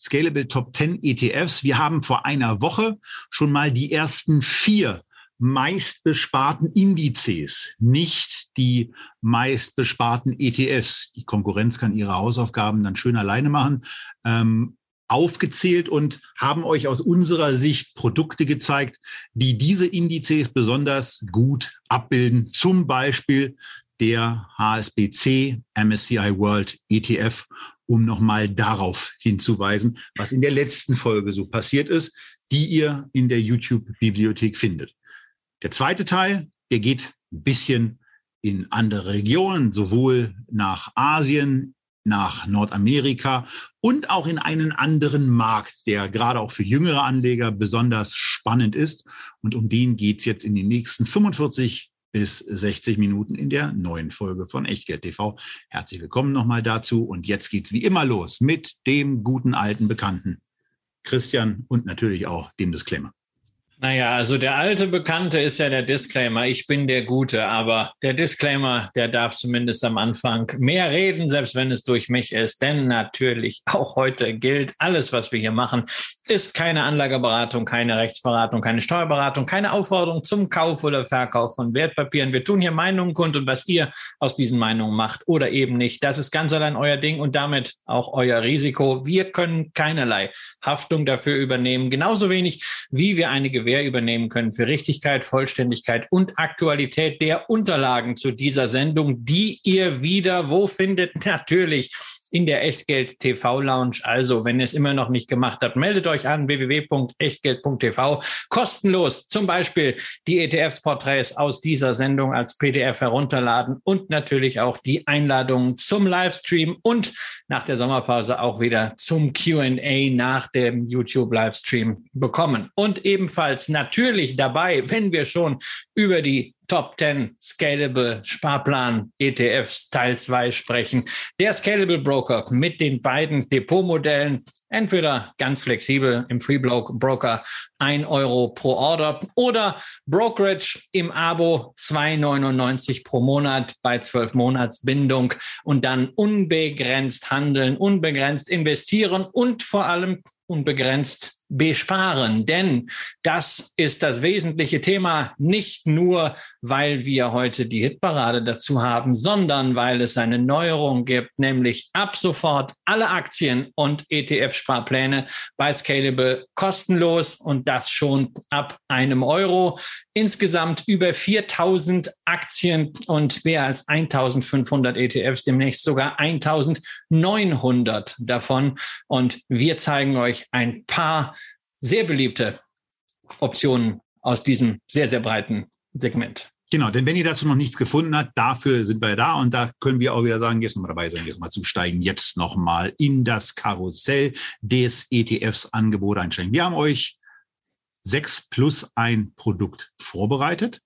Scalable Top 10 ETFs. Wir haben vor einer Woche schon mal die ersten vier meistbesparten Indizes, nicht die meistbesparten ETFs. Die Konkurrenz kann ihre Hausaufgaben dann schön alleine machen. Ähm, aufgezählt und haben euch aus unserer Sicht Produkte gezeigt, die diese Indizes besonders gut abbilden. Zum Beispiel der HSBC MSCI World ETF, um nochmal darauf hinzuweisen, was in der letzten Folge so passiert ist, die ihr in der YouTube-Bibliothek findet. Der zweite Teil, der geht ein bisschen in andere Regionen, sowohl nach Asien, nach Nordamerika und auch in einen anderen Markt, der gerade auch für jüngere Anleger besonders spannend ist. Und um den geht's jetzt in den nächsten 45 bis 60 Minuten in der neuen Folge von Echtgeld TV. Herzlich willkommen nochmal dazu. Und jetzt geht's wie immer los mit dem guten alten Bekannten Christian und natürlich auch dem Disclaimer. Naja, also der alte Bekannte ist ja der Disclaimer. Ich bin der Gute, aber der Disclaimer, der darf zumindest am Anfang mehr reden, selbst wenn es durch mich ist. Denn natürlich auch heute gilt, alles, was wir hier machen, ist keine Anlageberatung, keine Rechtsberatung, keine Steuerberatung, keine Aufforderung zum Kauf oder Verkauf von Wertpapieren. Wir tun hier Meinungen kund und was ihr aus diesen Meinungen macht oder eben nicht, das ist ganz allein euer Ding und damit auch euer Risiko. Wir können keinerlei Haftung dafür übernehmen, genauso wenig wie wir eine Gewähr übernehmen können für Richtigkeit, Vollständigkeit und Aktualität der Unterlagen zu dieser Sendung, die ihr wieder wo findet? Natürlich in der Echtgeld TV Lounge. Also, wenn ihr es immer noch nicht gemacht habt, meldet euch an www.echtgeld.tv. Kostenlos zum Beispiel die ETF-Porträts aus dieser Sendung als PDF herunterladen und natürlich auch die Einladungen zum Livestream und nach der Sommerpause auch wieder zum Q&A nach dem YouTube-Livestream bekommen. Und ebenfalls natürlich dabei, wenn wir schon über die Top 10 Scalable Sparplan ETFs Teil 2 sprechen. Der Scalable Broker mit den beiden Depotmodellen, entweder ganz flexibel im Free Broker 1 Euro pro Order oder Brokerage im Abo 2,99 pro Monat bei 12 Monats Bindung und dann unbegrenzt handeln, unbegrenzt investieren und vor allem unbegrenzt besparen. Denn das ist das wesentliche Thema, nicht nur, weil wir heute die Hitparade dazu haben, sondern weil es eine Neuerung gibt, nämlich ab sofort alle Aktien und ETF-Sparpläne bei Scalable kostenlos und das schon ab einem Euro. Insgesamt über 4000 Aktien und mehr als 1500 ETFs, demnächst sogar 1900 davon. Und wir zeigen euch ein paar sehr beliebte Optionen aus diesem sehr, sehr breiten Segment. Genau, denn wenn ihr dazu noch nichts gefunden habt, dafür sind wir da und da können wir auch wieder sagen, jetzt nochmal dabei sein, jetzt mal zusteigen, jetzt nochmal in das Karussell des ETFs-Angebot einsteigen. Wir haben euch sechs plus ein Produkt vorbereitet,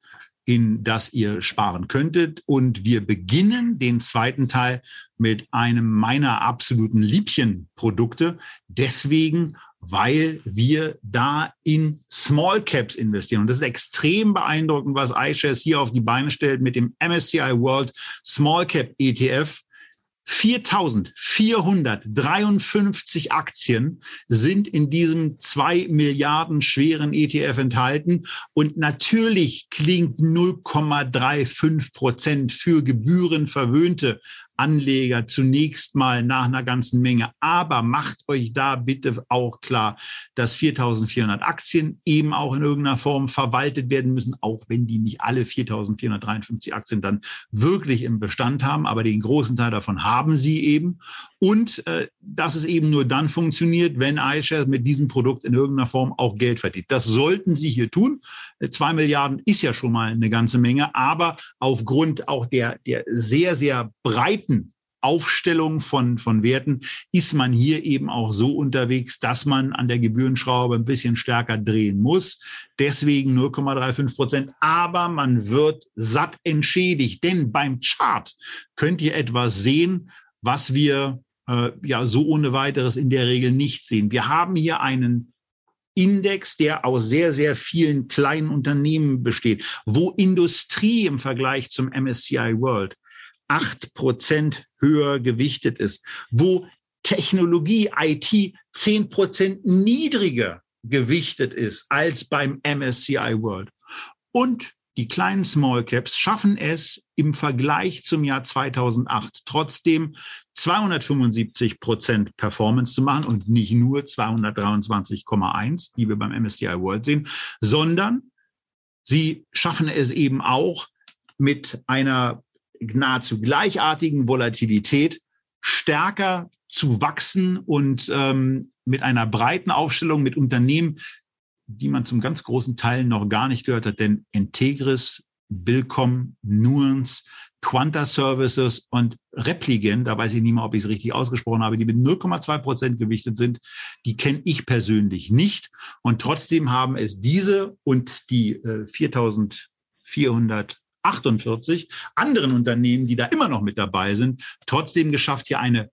in das ihr sparen könntet. Und wir beginnen den zweiten Teil mit einem meiner absoluten Liebchenprodukte. Deswegen weil wir da in Small Caps investieren. Und das ist extrem beeindruckend, was iShares hier auf die Beine stellt mit dem MSCI World Small Cap ETF. 4.453 Aktien sind in diesem zwei Milliarden schweren ETF enthalten. Und natürlich klingt 0,35 Prozent für gebührenverwöhnte Anleger zunächst mal nach einer ganzen Menge. Aber macht euch da bitte auch klar, dass 4400 Aktien eben auch in irgendeiner Form verwaltet werden müssen, auch wenn die nicht alle 4453 Aktien dann wirklich im Bestand haben. Aber den großen Teil davon haben sie eben. Und äh, dass es eben nur dann funktioniert, wenn iShares mit diesem Produkt in irgendeiner Form auch Geld verdient. Das sollten sie hier tun. Äh, zwei Milliarden ist ja schon mal eine ganze Menge, aber aufgrund auch der, der sehr, sehr breiten Aufstellung von, von Werten ist man hier eben auch so unterwegs, dass man an der Gebührenschraube ein bisschen stärker drehen muss. Deswegen 0,35 Prozent. Aber man wird satt entschädigt, denn beim Chart könnt ihr etwas sehen, was wir äh, ja so ohne weiteres in der Regel nicht sehen. Wir haben hier einen Index, der aus sehr, sehr vielen kleinen Unternehmen besteht, wo Industrie im Vergleich zum MSCI World acht Prozent höher gewichtet ist, wo Technologie, IT zehn Prozent niedriger gewichtet ist als beim MSCI World. Und die kleinen Small Caps schaffen es im Vergleich zum Jahr 2008 trotzdem 275 Prozent Performance zu machen und nicht nur 223,1, die wir beim MSCI World sehen, sondern sie schaffen es eben auch mit einer nahezu gleichartigen Volatilität stärker zu wachsen und ähm, mit einer breiten Aufstellung mit Unternehmen, die man zum ganz großen Teil noch gar nicht gehört hat, denn Integris, Billcom, Nuance, Quanta Services und Repligen, da weiß ich nicht mal, ob ich es richtig ausgesprochen habe, die mit 0,2 Prozent gewichtet sind, die kenne ich persönlich nicht. Und trotzdem haben es diese und die äh, 4448 anderen Unternehmen, die da immer noch mit dabei sind, trotzdem geschafft, hier eine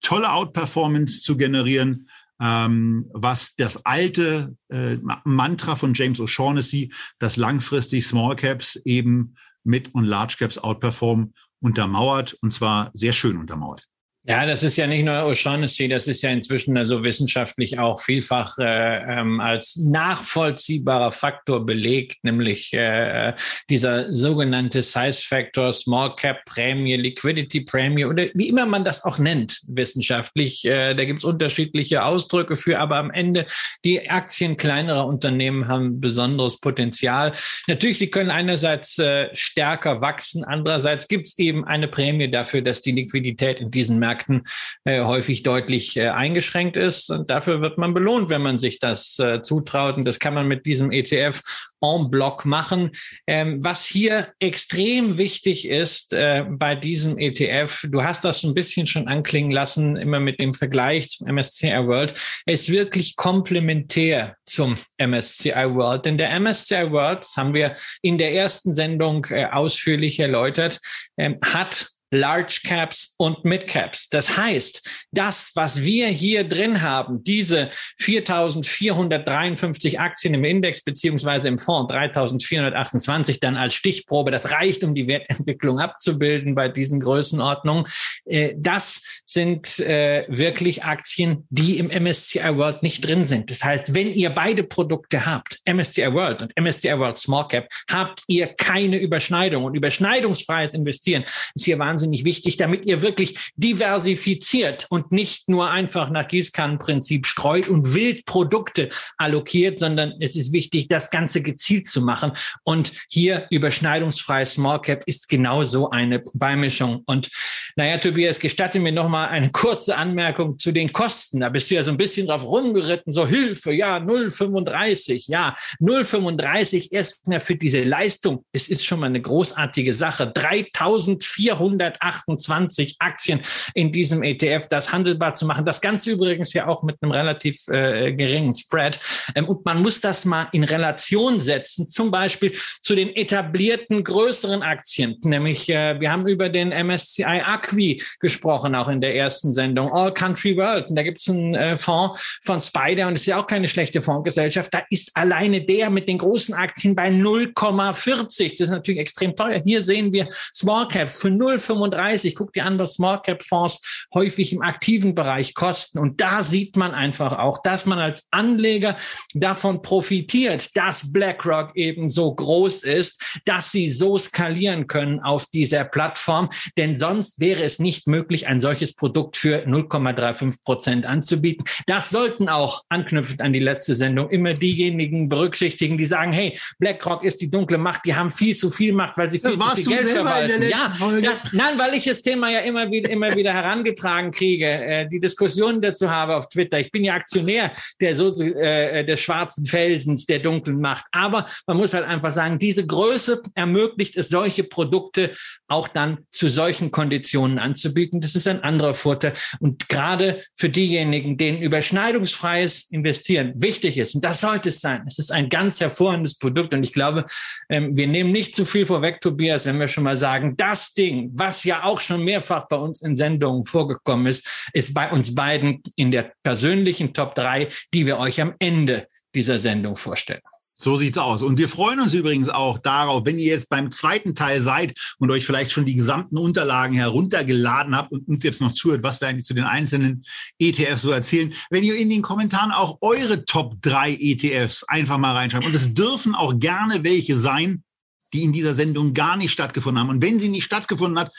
tolle Outperformance zu generieren, ähm, was das alte äh, Mantra von James O'Shaughnessy, dass langfristig Small Caps eben mit und Large Caps outperformen, untermauert und zwar sehr schön untermauert. Ja, das ist ja nicht nur O'Shaughnessy, das ist ja inzwischen also wissenschaftlich auch vielfach äh, ähm, als nachvollziehbarer Faktor belegt, nämlich äh, dieser sogenannte Size Factor, Small Cap Prämie, Liquidity Prämie oder wie immer man das auch nennt wissenschaftlich. Äh, da gibt's unterschiedliche Ausdrücke für, aber am Ende die Aktien kleinerer Unternehmen haben besonderes Potenzial. Natürlich, sie können einerseits äh, stärker wachsen, andererseits gibt's eben eine Prämie dafür, dass die Liquidität in diesen Märkten Märkten äh, häufig deutlich äh, eingeschränkt ist. Und dafür wird man belohnt, wenn man sich das äh, zutraut. Und das kann man mit diesem ETF en bloc machen. Ähm, was hier extrem wichtig ist äh, bei diesem ETF, du hast das ein bisschen schon anklingen lassen, immer mit dem Vergleich zum MSCI World, ist wirklich komplementär zum MSCI World. Denn der MSCI World, haben wir in der ersten Sendung äh, ausführlich erläutert, ähm, hat Large Caps und Mid Caps. Das heißt, das, was wir hier drin haben, diese 4.453 Aktien im Index beziehungsweise im Fonds 3.428 dann als Stichprobe, das reicht, um die Wertentwicklung abzubilden bei diesen Größenordnungen. Äh, das sind äh, wirklich Aktien, die im MSCI World nicht drin sind. Das heißt, wenn ihr beide Produkte habt, MSCI World und MSCI World Small Cap, habt ihr keine Überschneidung und überschneidungsfreies Investieren ist hier wahnsinnig wahnsinnig wichtig, damit ihr wirklich diversifiziert und nicht nur einfach nach Gießkannenprinzip streut und wild Produkte allokiert, sondern es ist wichtig, das Ganze gezielt zu machen. Und hier überschneidungsfrei Small Cap ist genau so eine Beimischung. Und naja, Tobias, gestatte mir noch mal eine kurze Anmerkung zu den Kosten. Da bist du ja so ein bisschen drauf rumgeritten, so Hilfe, ja, 0,35, ja, 0,35 erstmal für diese Leistung. Es ist schon mal eine großartige Sache. 3400 128 Aktien in diesem ETF, das handelbar zu machen. Das Ganze übrigens ja auch mit einem relativ äh, geringen Spread. Ähm, und man muss das mal in Relation setzen, zum Beispiel zu den etablierten größeren Aktien. Nämlich, äh, wir haben über den MSCI Acqui gesprochen, auch in der ersten Sendung, All Country World. Und da gibt es einen äh, Fonds von Spider und es ist ja auch keine schlechte Fondsgesellschaft. Da ist alleine der mit den großen Aktien bei 0,40. Das ist natürlich extrem teuer. Hier sehen wir Small Caps für 0,45 35. Guck dir an, was Small Cap Fonds häufig im aktiven Bereich kosten. Und da sieht man einfach auch, dass man als Anleger davon profitiert, dass BlackRock eben so groß ist, dass sie so skalieren können auf dieser Plattform. Denn sonst wäre es nicht möglich, ein solches Produkt für 0,35 Prozent anzubieten. Das sollten auch anknüpfend an die letzte Sendung immer diejenigen berücksichtigen, die sagen, hey, BlackRock ist die dunkle Macht, die haben viel zu viel Macht, weil sie viel zu viel Geld verwalten. Ja, das, nein, weil ich das Thema ja immer wieder, immer wieder herangetragen kriege, äh, die Diskussionen dazu habe auf Twitter. Ich bin ja Aktionär der, so, äh, des schwarzen Felsens, der dunklen Macht. Aber man muss halt einfach sagen, diese Größe ermöglicht es, solche Produkte auch dann zu solchen Konditionen anzubieten. Das ist ein anderer Vorteil. Und gerade für diejenigen, denen überschneidungsfreies Investieren wichtig ist, und das sollte es sein, es ist ein ganz hervorragendes Produkt. Und ich glaube, ähm, wir nehmen nicht zu viel vorweg, Tobias, wenn wir schon mal sagen, das Ding, was ja auch schon mehrfach bei uns in Sendungen vorgekommen ist, ist bei uns beiden in der persönlichen Top 3, die wir euch am Ende dieser Sendung vorstellen. So sieht's aus. Und wir freuen uns übrigens auch darauf, wenn ihr jetzt beim zweiten Teil seid und euch vielleicht schon die gesamten Unterlagen heruntergeladen habt und uns jetzt noch zuhört, was wir eigentlich zu den einzelnen ETFs so erzählen, wenn ihr in den Kommentaren auch eure Top 3 ETFs einfach mal reinschreibt. Und es dürfen auch gerne welche sein, die in dieser Sendung gar nicht stattgefunden haben. Und wenn sie nicht stattgefunden hat,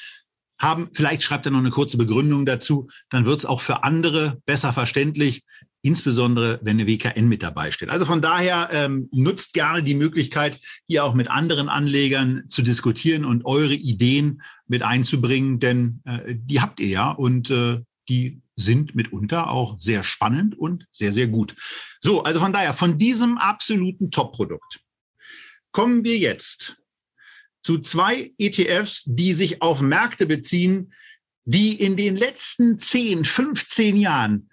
haben, vielleicht schreibt er noch eine kurze Begründung dazu, dann wird es auch für andere besser verständlich, insbesondere wenn eine WKN mit dabei steht. Also von daher ähm, nutzt gerne die Möglichkeit, hier auch mit anderen Anlegern zu diskutieren und eure Ideen mit einzubringen, denn äh, die habt ihr ja und äh, die sind mitunter auch sehr spannend und sehr, sehr gut. So, also von daher, von diesem absoluten Top-Produkt kommen wir jetzt zu zwei ETFs, die sich auf Märkte beziehen, die in den letzten 10, 15 Jahren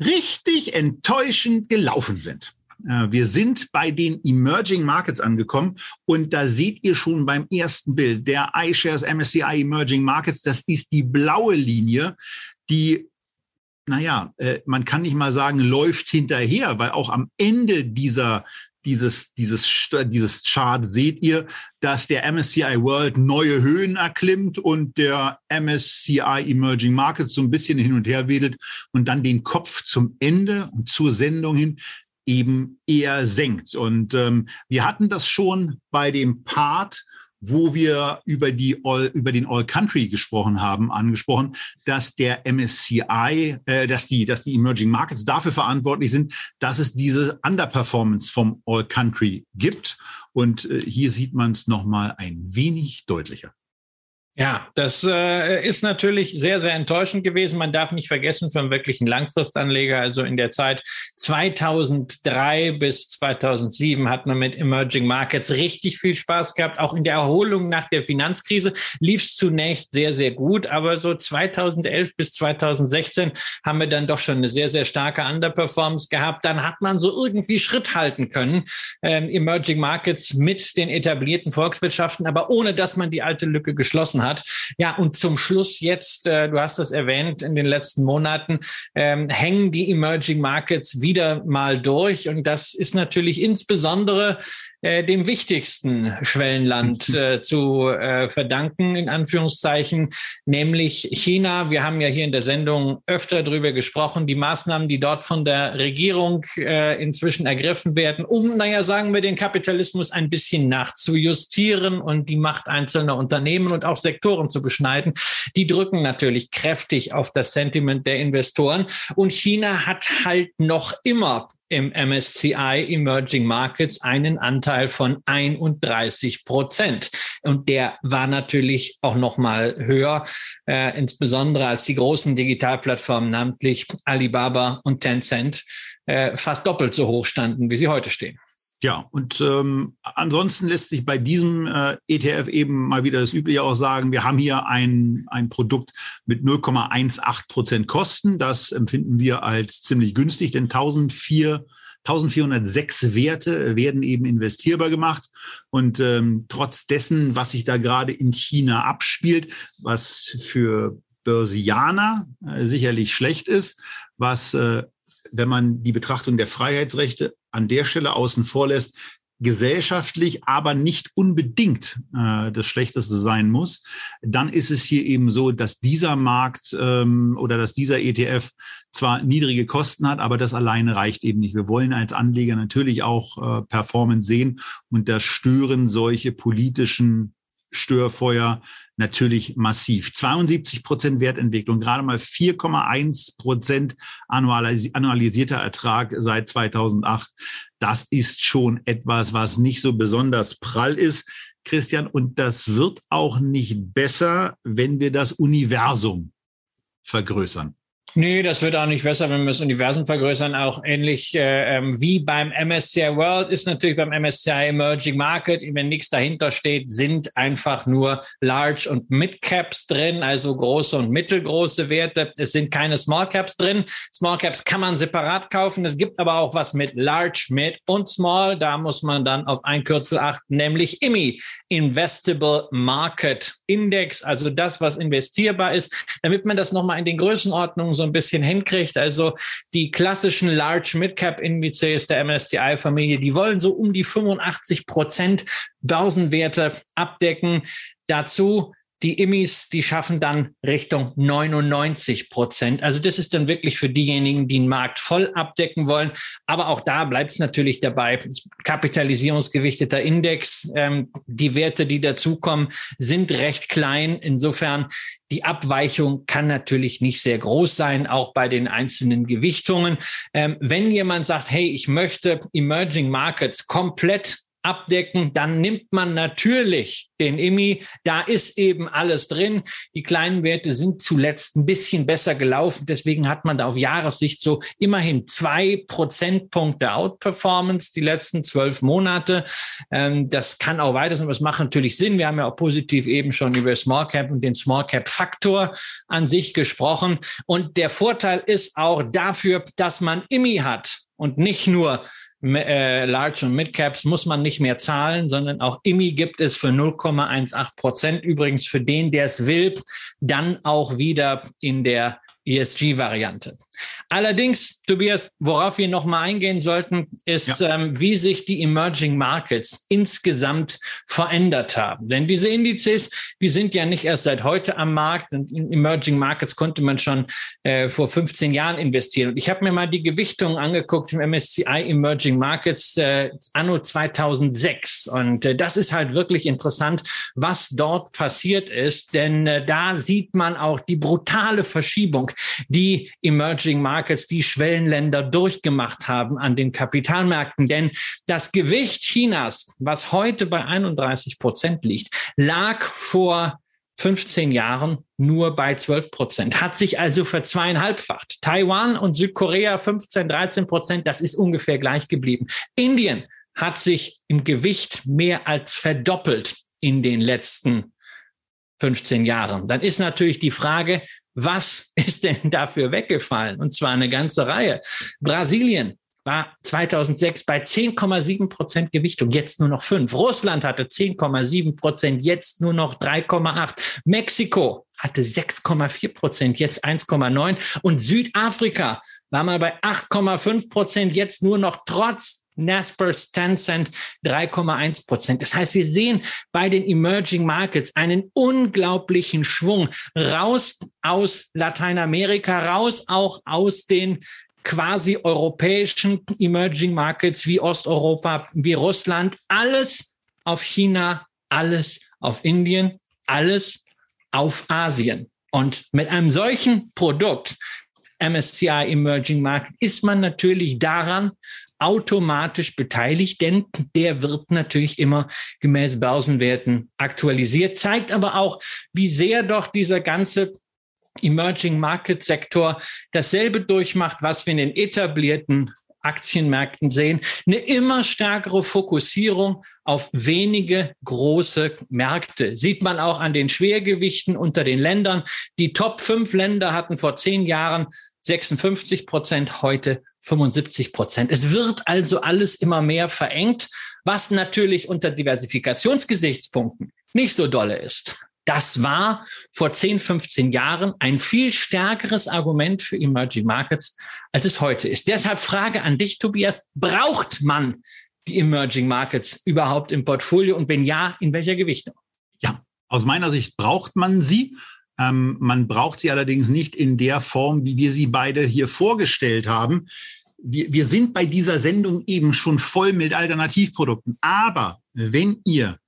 richtig enttäuschend gelaufen sind. Äh, wir sind bei den Emerging Markets angekommen und da seht ihr schon beim ersten Bild der iShares MSCI Emerging Markets. Das ist die blaue Linie, die naja, äh, man kann nicht mal sagen, läuft hinterher, weil auch am Ende dieser dieses, dieses, dieses Chart seht ihr, dass der MSCI World neue Höhen erklimmt und der MSCI Emerging Markets so ein bisschen hin und her wedelt und dann den Kopf zum Ende und zur Sendung hin eben eher senkt. Und ähm, wir hatten das schon bei dem Part, wo wir über die All, über den All Country gesprochen haben, angesprochen, dass der MSCI, äh, dass die, dass die Emerging Markets dafür verantwortlich sind, dass es diese Underperformance vom All Country gibt. Und äh, hier sieht man es nochmal ein wenig deutlicher. Ja, das äh, ist natürlich sehr, sehr enttäuschend gewesen. Man darf nicht vergessen, für einen wirklichen Langfristanleger, also in der Zeit 2003 bis 2007 hat man mit Emerging Markets richtig viel Spaß gehabt. Auch in der Erholung nach der Finanzkrise lief es zunächst sehr, sehr gut. Aber so 2011 bis 2016 haben wir dann doch schon eine sehr, sehr starke Underperformance gehabt. Dann hat man so irgendwie Schritt halten können. Ähm, Emerging Markets mit den etablierten Volkswirtschaften, aber ohne dass man die alte Lücke geschlossen hat hat. Ja, und zum Schluss jetzt, äh, du hast das erwähnt, in den letzten Monaten ähm, hängen die Emerging Markets wieder mal durch. Und das ist natürlich insbesondere äh, dem wichtigsten Schwellenland äh, zu äh, verdanken, in Anführungszeichen, nämlich China. Wir haben ja hier in der Sendung öfter darüber gesprochen, die Maßnahmen, die dort von der Regierung äh, inzwischen ergriffen werden, um, naja, sagen wir, den Kapitalismus ein bisschen nachzujustieren und die Macht einzelner Unternehmen und auch Sektoren zu beschneiden. Die drücken natürlich kräftig auf das Sentiment der Investoren. Und China hat halt noch immer im MSCI Emerging Markets einen Anteil von 31 Prozent. Und der war natürlich auch noch mal höher, äh, insbesondere als die großen Digitalplattformen, namentlich Alibaba und Tencent, äh, fast doppelt so hoch standen, wie sie heute stehen. Ja, und ähm, ansonsten lässt sich bei diesem äh, ETF eben mal wieder das Übliche auch sagen, wir haben hier ein, ein Produkt mit 0,18 Prozent Kosten. Das empfinden wir als ziemlich günstig, denn 1004 1406 Werte werden eben investierbar gemacht. Und ähm, trotz dessen, was sich da gerade in China abspielt, was für Börsianer äh, sicherlich schlecht ist, was äh, wenn man die Betrachtung der Freiheitsrechte an der Stelle außen vor lässt, gesellschaftlich aber nicht unbedingt äh, das Schlechteste sein muss, dann ist es hier eben so, dass dieser Markt ähm, oder dass dieser ETF zwar niedrige Kosten hat, aber das alleine reicht eben nicht. Wir wollen als Anleger natürlich auch äh, Performance sehen und das stören solche politischen Störfeuer natürlich massiv. 72 Prozent Wertentwicklung, gerade mal 4,1 Prozent annualisierter Ertrag seit 2008. Das ist schon etwas, was nicht so besonders prall ist, Christian. Und das wird auch nicht besser, wenn wir das Universum vergrößern. Nee, das wird auch nicht besser, wenn wir das Universum vergrößern. Auch ähnlich äh, ähm, wie beim MSCI World ist natürlich beim MSCI Emerging Market, wenn nichts dahinter steht, sind einfach nur Large und Mid Caps drin, also große und mittelgroße Werte. Es sind keine Small Caps drin. Small Caps kann man separat kaufen. Es gibt aber auch was mit Large, Mid und Small. Da muss man dann auf ein Kürzel achten, nämlich IMI, Investable Market Index, also das, was investierbar ist, damit man das nochmal in den Größenordnungen so ein bisschen hinkriegt. Also die klassischen Large Mid-Cap Indizes der MSCI-Familie, die wollen so um die 85 Prozent Börsenwerte abdecken. Dazu die Immis, die schaffen dann Richtung 99 Prozent. Also das ist dann wirklich für diejenigen, die den Markt voll abdecken wollen. Aber auch da bleibt es natürlich dabei. Kapitalisierungsgewichteter Index. Ähm, die Werte, die dazukommen, sind recht klein. Insofern die Abweichung kann natürlich nicht sehr groß sein, auch bei den einzelnen Gewichtungen. Ähm, wenn jemand sagt, hey, ich möchte Emerging Markets komplett abdecken, dann nimmt man natürlich den IMI. Da ist eben alles drin. Die kleinen Werte sind zuletzt ein bisschen besser gelaufen. Deswegen hat man da auf Jahressicht so immerhin zwei Prozentpunkte Outperformance die letzten zwölf Monate. Ähm, das kann auch weiter sein, es macht natürlich Sinn. Wir haben ja auch positiv eben schon über Small Cap und den Small Cap Faktor an sich gesprochen. Und der Vorteil ist auch dafür, dass man IMI hat und nicht nur äh, Large und Mid Caps muss man nicht mehr zahlen, sondern auch IMI gibt es für 0,18 Prozent. Übrigens für den, der es will, dann auch wieder in der ESG-Variante. Allerdings, Tobias, worauf wir nochmal eingehen sollten, ist, ja. ähm, wie sich die Emerging Markets insgesamt verändert haben. Denn diese Indizes, die sind ja nicht erst seit heute am Markt. Und in Emerging Markets konnte man schon äh, vor 15 Jahren investieren. Und ich habe mir mal die Gewichtung angeguckt im MSCI Emerging Markets äh, anno 2006. Und äh, das ist halt wirklich interessant, was dort passiert ist. Denn äh, da sieht man auch die brutale Verschiebung, die Emerging Markets, die Schwellenländer durchgemacht haben an den Kapitalmärkten. Denn das Gewicht Chinas, was heute bei 31 Prozent liegt, lag vor 15 Jahren nur bei 12 Prozent, hat sich also verzweieinhalbfacht. Taiwan und Südkorea 15, 13 Prozent, das ist ungefähr gleich geblieben. Indien hat sich im Gewicht mehr als verdoppelt in den letzten 15 Jahren. Dann ist natürlich die Frage, was ist denn dafür weggefallen? Und zwar eine ganze Reihe. Brasilien war 2006 bei 10,7 Prozent Gewichtung, jetzt nur noch 5. Russland hatte 10,7 Prozent, jetzt nur noch 3,8. Mexiko hatte 6,4 Prozent, jetzt 1,9. Und Südafrika war mal bei 8,5 Prozent, jetzt nur noch trotz Naspers, Tencent 3,1 Prozent. Das heißt, wir sehen bei den Emerging Markets einen unglaublichen Schwung raus aus Lateinamerika, raus auch aus den quasi europäischen Emerging Markets wie Osteuropa, wie Russland, alles auf China, alles auf Indien, alles auf Asien. Und mit einem solchen Produkt, MSCI Emerging Market, ist man natürlich daran automatisch beteiligt, denn der wird natürlich immer gemäß Börsenwerten aktualisiert, zeigt aber auch, wie sehr doch dieser ganze Emerging Market Sektor dasselbe durchmacht, was wir in den etablierten Aktienmärkten sehen, eine immer stärkere Fokussierung auf wenige große Märkte. Sieht man auch an den Schwergewichten unter den Ländern. Die Top 5 Länder hatten vor zehn Jahren 56 Prozent, heute 75 Prozent. Es wird also alles immer mehr verengt, was natürlich unter Diversifikationsgesichtspunkten nicht so dolle ist. Das war vor 10, 15 Jahren ein viel stärkeres Argument für Emerging Markets, als es heute ist. Deshalb Frage an dich, Tobias. Braucht man die Emerging Markets überhaupt im Portfolio? Und wenn ja, in welcher Gewichtung? Ja, aus meiner Sicht braucht man sie. Ähm, man braucht sie allerdings nicht in der Form, wie wir sie beide hier vorgestellt haben. Wir, wir sind bei dieser Sendung eben schon voll mit Alternativprodukten. Aber wenn ihr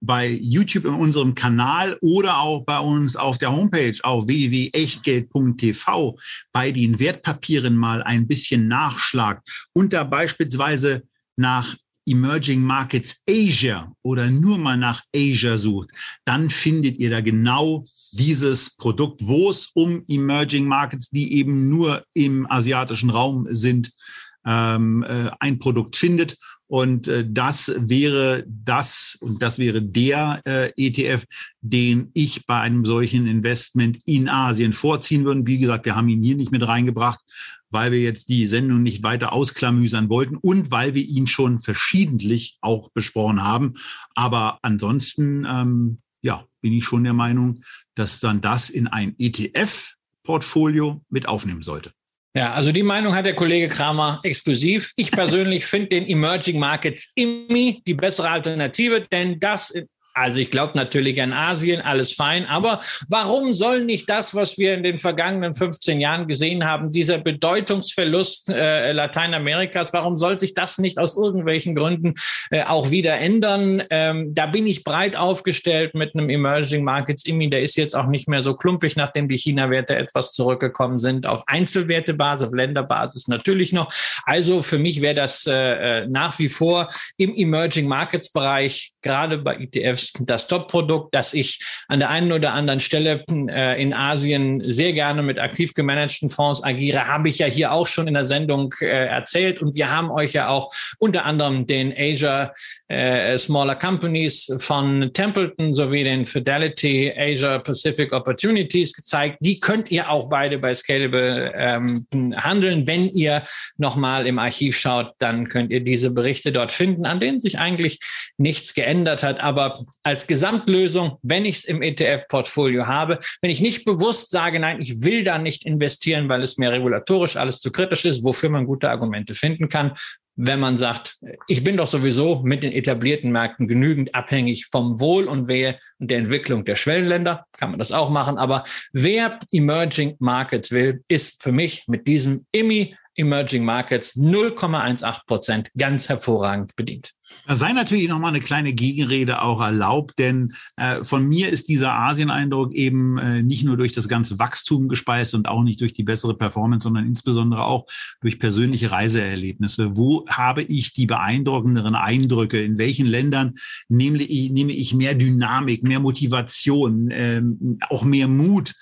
bei YouTube in unserem Kanal oder auch bei uns auf der Homepage auf www.echtgeld.tv bei den Wertpapieren mal ein bisschen nachschlagt und da beispielsweise nach Emerging Markets Asia oder nur mal nach Asia sucht, dann findet ihr da genau dieses Produkt, wo es um Emerging Markets, die eben nur im asiatischen Raum sind, ähm, äh, ein Produkt findet. Und äh, das wäre das und das wäre der äh, ETF, den ich bei einem solchen Investment in Asien vorziehen würde. Wie gesagt, wir haben ihn hier nicht mit reingebracht, weil wir jetzt die Sendung nicht weiter ausklamüsern wollten und weil wir ihn schon verschiedentlich auch besprochen haben. Aber ansonsten, ähm, ja, bin ich schon der Meinung, dass dann das in ein ETF-Portfolio mit aufnehmen sollte. Ja, also die Meinung hat der Kollege Kramer exklusiv. Ich persönlich finde den Emerging Markets IMI die bessere Alternative, denn das also ich glaube natürlich an Asien, alles fein, aber warum soll nicht das, was wir in den vergangenen 15 Jahren gesehen haben, dieser Bedeutungsverlust äh, Lateinamerikas, warum soll sich das nicht aus irgendwelchen Gründen äh, auch wieder ändern? Ähm, da bin ich breit aufgestellt mit einem Emerging Markets IMI, der ist jetzt auch nicht mehr so klumpig, nachdem die China-Werte etwas zurückgekommen sind, auf Einzelwertebasis, auf Länderbasis natürlich noch. Also für mich wäre das äh, äh nach wie vor im Emerging Markets Bereich, gerade bei ETFs, das Top-Produkt, das ich an der einen oder anderen Stelle äh, in Asien sehr gerne mit aktiv gemanagten Fonds agiere, habe ich ja hier auch schon in der Sendung äh, erzählt. Und wir haben euch ja auch unter anderem den Asia äh, Smaller Companies von Templeton sowie den Fidelity Asia Pacific Opportunities gezeigt. Die könnt ihr auch beide bei Scalable ähm, handeln. Wenn ihr nochmal im Archiv schaut, dann könnt ihr diese Berichte dort finden, an denen sich eigentlich nichts geändert hat. Aber als Gesamtlösung, wenn ich es im ETF-Portfolio habe, wenn ich nicht bewusst sage, nein, ich will da nicht investieren, weil es mir regulatorisch alles zu kritisch ist, wofür man gute Argumente finden kann, wenn man sagt, ich bin doch sowieso mit den etablierten Märkten genügend abhängig vom Wohl und Wehe und der Entwicklung der Schwellenländer, kann man das auch machen. Aber wer Emerging Markets will, ist für mich mit diesem IMI Emerging Markets 0,18 Prozent ganz hervorragend bedient. Da sei natürlich noch mal eine kleine Gegenrede auch erlaubt, denn äh, von mir ist dieser Asien-Eindruck eben äh, nicht nur durch das ganze Wachstum gespeist und auch nicht durch die bessere Performance, sondern insbesondere auch durch persönliche Reiseerlebnisse. Wo habe ich die beeindruckenderen Eindrücke? In welchen Ländern nehme ich, nehme ich mehr Dynamik, mehr Motivation, ähm, auch mehr Mut?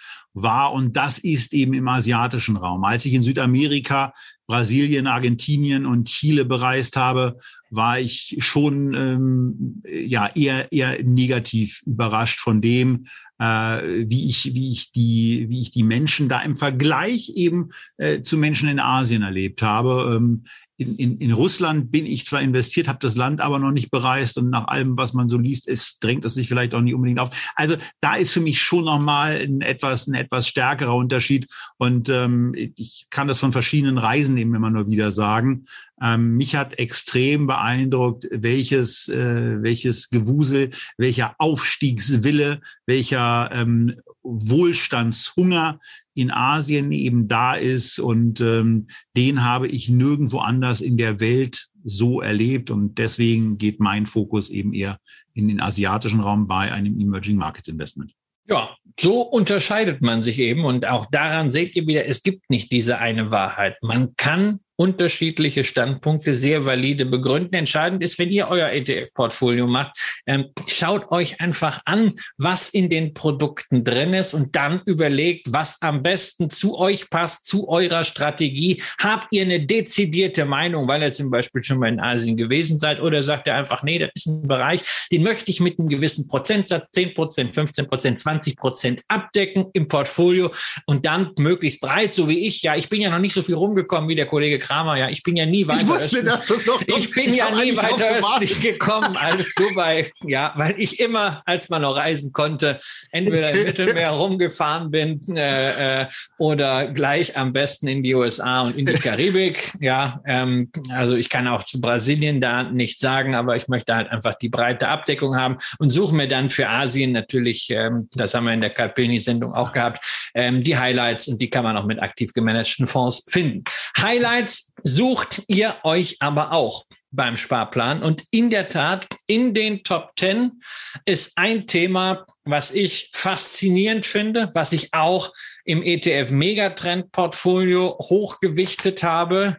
War. Und das ist eben im asiatischen Raum. Als ich in Südamerika, Brasilien, Argentinien und Chile bereist habe, war ich schon ähm, ja eher eher negativ überrascht von dem, äh, wie ich wie ich die wie ich die Menschen da im Vergleich eben äh, zu Menschen in Asien erlebt habe. Ähm, in, in, in Russland bin ich zwar investiert, habe das Land aber noch nicht bereist und nach allem, was man so liest, ist, drängt es sich vielleicht auch nicht unbedingt auf. Also da ist für mich schon nochmal ein etwas, ein etwas stärkerer Unterschied und ähm, ich kann das von verschiedenen Reisen eben immer nur wieder sagen. Ähm, mich hat extrem beeindruckt, welches, äh, welches Gewusel, welcher Aufstiegswille, welcher ähm, Wohlstandshunger in Asien eben da ist und ähm, den habe ich nirgendwo anders in der Welt so erlebt und deswegen geht mein Fokus eben eher in den asiatischen Raum bei einem Emerging Markets Investment. Ja, so unterscheidet man sich eben und auch daran seht ihr wieder, es gibt nicht diese eine Wahrheit. Man kann unterschiedliche Standpunkte sehr valide begründen. Entscheidend ist, wenn ihr euer ETF-Portfolio macht, ähm, schaut euch einfach an, was in den Produkten drin ist und dann überlegt, was am besten zu euch passt, zu eurer Strategie. Habt ihr eine dezidierte Meinung, weil ihr zum Beispiel schon mal in Asien gewesen seid oder sagt ihr einfach, nee, das ist ein Bereich, den möchte ich mit einem gewissen Prozentsatz, 10 Prozent, 15 Prozent, 20 Prozent abdecken im Portfolio und dann möglichst breit, so wie ich. Ja, ich bin ja noch nicht so viel rumgekommen wie der Kollege Kramer, ja, ich bin ja nie weiter. Ich wusste, dass das noch ich bin ja nie weiter östlich gekommen als Dubai. Ja, weil ich immer, als man noch reisen konnte, entweder im Mittelmeer rumgefahren bin äh, äh, oder gleich am besten in die USA und in die Karibik. Ja, ähm, also ich kann auch zu Brasilien da nichts sagen, aber ich möchte halt einfach die breite Abdeckung haben und suche mir dann für Asien natürlich, ähm, das haben wir in der Carpini-Sendung auch gehabt, ähm, die Highlights und die kann man auch mit aktiv gemanagten Fonds finden. Highlights sucht ihr euch aber auch beim Sparplan. Und in der Tat, in den Top 10 ist ein Thema, was ich faszinierend finde, was ich auch im ETF Megatrend Portfolio hochgewichtet habe.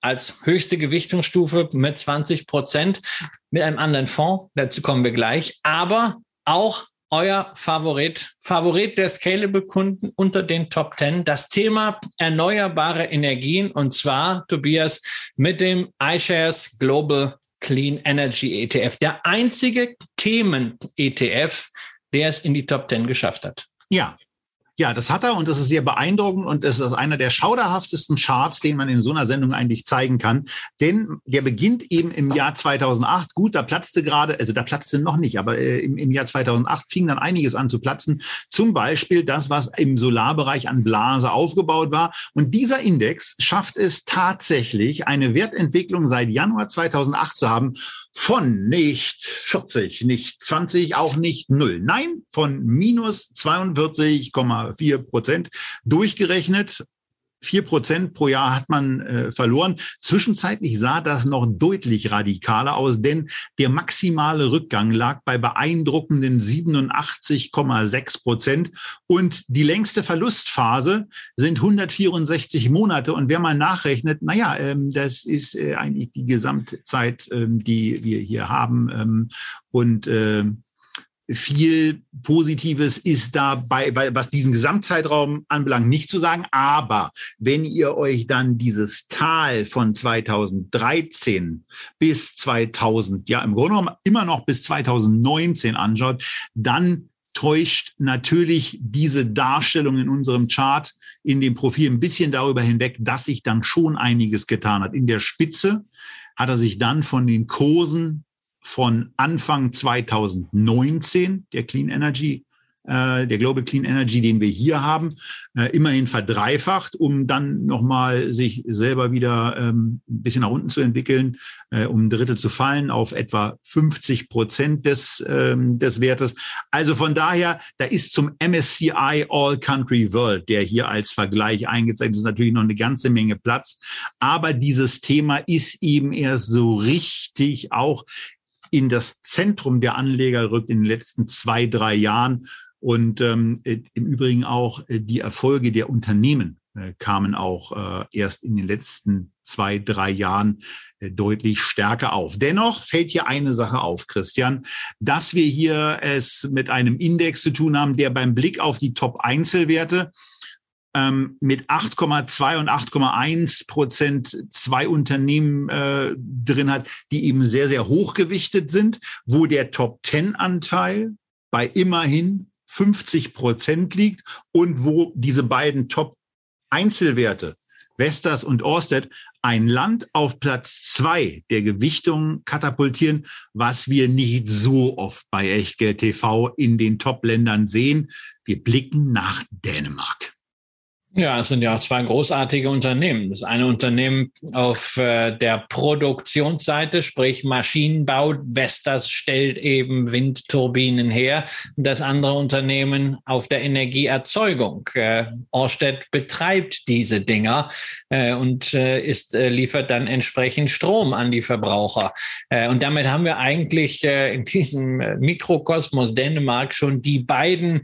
als höchste Gewichtungsstufe mit 20 Prozent mit einem anderen Fonds. Dazu kommen wir gleich. Aber auch euer Favorit, Favorit der Scalable-Kunden unter den Top 10, das Thema erneuerbare Energien und zwar, Tobias, mit dem iShares Global Clean Energy ETF, der einzige Themen-ETF, der es in die Top 10 geschafft hat. Ja, ja, das hat er und das ist sehr beeindruckend und es ist einer der schauderhaftesten Charts, den man in so einer Sendung eigentlich zeigen kann. Denn der beginnt eben im Jahr 2008. Gut, da platzte gerade, also da platzte noch nicht, aber äh, im, im Jahr 2008 fing dann einiges an zu platzen. Zum Beispiel das, was im Solarbereich an Blase aufgebaut war. Und dieser Index schafft es tatsächlich, eine Wertentwicklung seit Januar 2008 zu haben von nicht 40, nicht 20, auch nicht null. Nein, von minus 42,4 Prozent durchgerechnet Vier Prozent pro Jahr hat man äh, verloren. Zwischenzeitlich sah das noch deutlich radikaler aus, denn der maximale Rückgang lag bei beeindruckenden 87,6 Prozent und die längste Verlustphase sind 164 Monate. Und wer mal nachrechnet, naja, ähm, das ist äh, eigentlich die Gesamtzeit, ähm, die wir hier haben. Ähm, und äh, viel Positives ist da bei, bei, was diesen Gesamtzeitraum anbelangt, nicht zu sagen. Aber wenn ihr euch dann dieses Tal von 2013 bis 2000, ja im Grunde genommen immer noch bis 2019 anschaut, dann täuscht natürlich diese Darstellung in unserem Chart in dem Profil ein bisschen darüber hinweg, dass sich dann schon einiges getan hat. In der Spitze hat er sich dann von den Kursen von Anfang 2019 der Clean Energy, äh, der Global Clean Energy, den wir hier haben, äh, immerhin verdreifacht, um dann nochmal sich selber wieder ähm, ein bisschen nach unten zu entwickeln, äh, um ein Drittel zu fallen auf etwa 50 Prozent des, ähm, des Wertes. Also von daher, da ist zum MSCI All Country World, der hier als Vergleich eingezeichnet ist, natürlich noch eine ganze Menge Platz. Aber dieses Thema ist eben erst so richtig auch in das Zentrum der Anleger rückt in den letzten zwei, drei Jahren. Und ähm, äh, im Übrigen auch äh, die Erfolge der Unternehmen äh, kamen auch äh, erst in den letzten zwei, drei Jahren äh, deutlich stärker auf. Dennoch fällt hier eine Sache auf, Christian, dass wir hier es mit einem Index zu tun haben, der beim Blick auf die Top-Einzelwerte ähm, mit 8,2 und 8,1 Prozent zwei Unternehmen äh, drin hat, die eben sehr, sehr hochgewichtet sind, wo der Top-10-Anteil bei immerhin 50 Prozent liegt und wo diese beiden Top-Einzelwerte, Vestas und Orsted, ein Land auf Platz zwei der Gewichtung katapultieren, was wir nicht so oft bei Echtgeld TV in den Top-Ländern sehen. Wir blicken nach Dänemark. Ja, es sind ja auch zwei großartige Unternehmen. Das eine Unternehmen auf äh, der Produktionsseite, sprich Maschinenbau. Vestas stellt eben Windturbinen her. Das andere Unternehmen auf der Energieerzeugung. Äh, Orsted betreibt diese Dinger äh, und äh, ist, äh, liefert dann entsprechend Strom an die Verbraucher. Äh, und damit haben wir eigentlich äh, in diesem Mikrokosmos Dänemark schon die beiden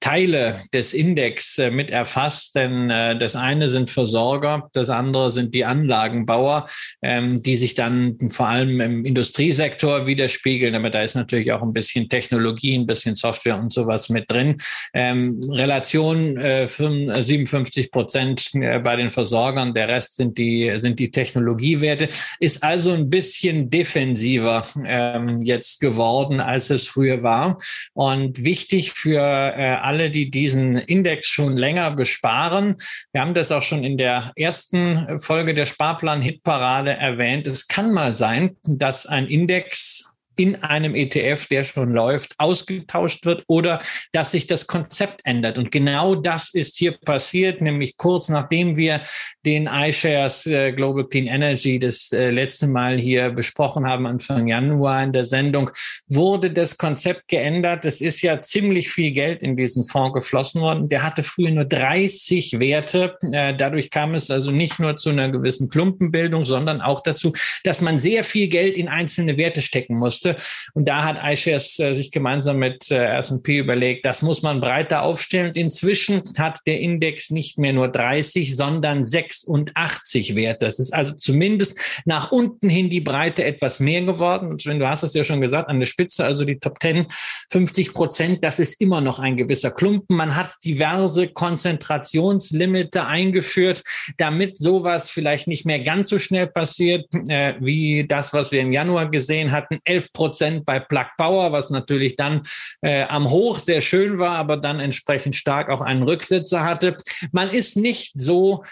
Teile des Index mit erfasst, denn äh, das eine sind Versorger, das andere sind die Anlagenbauer, ähm, die sich dann vor allem im Industriesektor widerspiegeln. Aber da ist natürlich auch ein bisschen Technologie, ein bisschen Software und sowas mit drin. Ähm, Relation äh, 57 Prozent äh, bei den Versorgern, der Rest sind die, sind die Technologiewerte, ist also ein bisschen defensiver ähm, jetzt geworden, als es früher war. Und wichtig für äh, alle, die diesen Index schon länger besparen. Wir haben das auch schon in der ersten Folge der Sparplan-Hitparade erwähnt. Es kann mal sein, dass ein Index in einem ETF, der schon läuft, ausgetauscht wird oder dass sich das Konzept ändert. Und genau das ist hier passiert, nämlich kurz nachdem wir den iShares äh, Global Clean Energy das äh, letzte Mal hier besprochen haben, Anfang Januar in der Sendung, wurde das Konzept geändert. Es ist ja ziemlich viel Geld in diesen Fonds geflossen worden. Der hatte früher nur 30 Werte. Äh, dadurch kam es also nicht nur zu einer gewissen Klumpenbildung, sondern auch dazu, dass man sehr viel Geld in einzelne Werte stecken muss musste. Und da hat iShares äh, sich gemeinsam mit äh, S&P überlegt, das muss man breiter aufstellen. Und inzwischen hat der Index nicht mehr nur 30, sondern 86 Wert. Das ist also zumindest nach unten hin die Breite etwas mehr geworden. Und wenn du hast es ja schon gesagt, an der Spitze, also die Top 10, 50 Prozent, das ist immer noch ein gewisser Klumpen. Man hat diverse Konzentrationslimite eingeführt, damit sowas vielleicht nicht mehr ganz so schnell passiert, äh, wie das, was wir im Januar gesehen hatten. 11 Prozent bei Plug Power, was natürlich dann äh, am Hoch sehr schön war, aber dann entsprechend stark auch einen Rücksetzer hatte. Man ist nicht so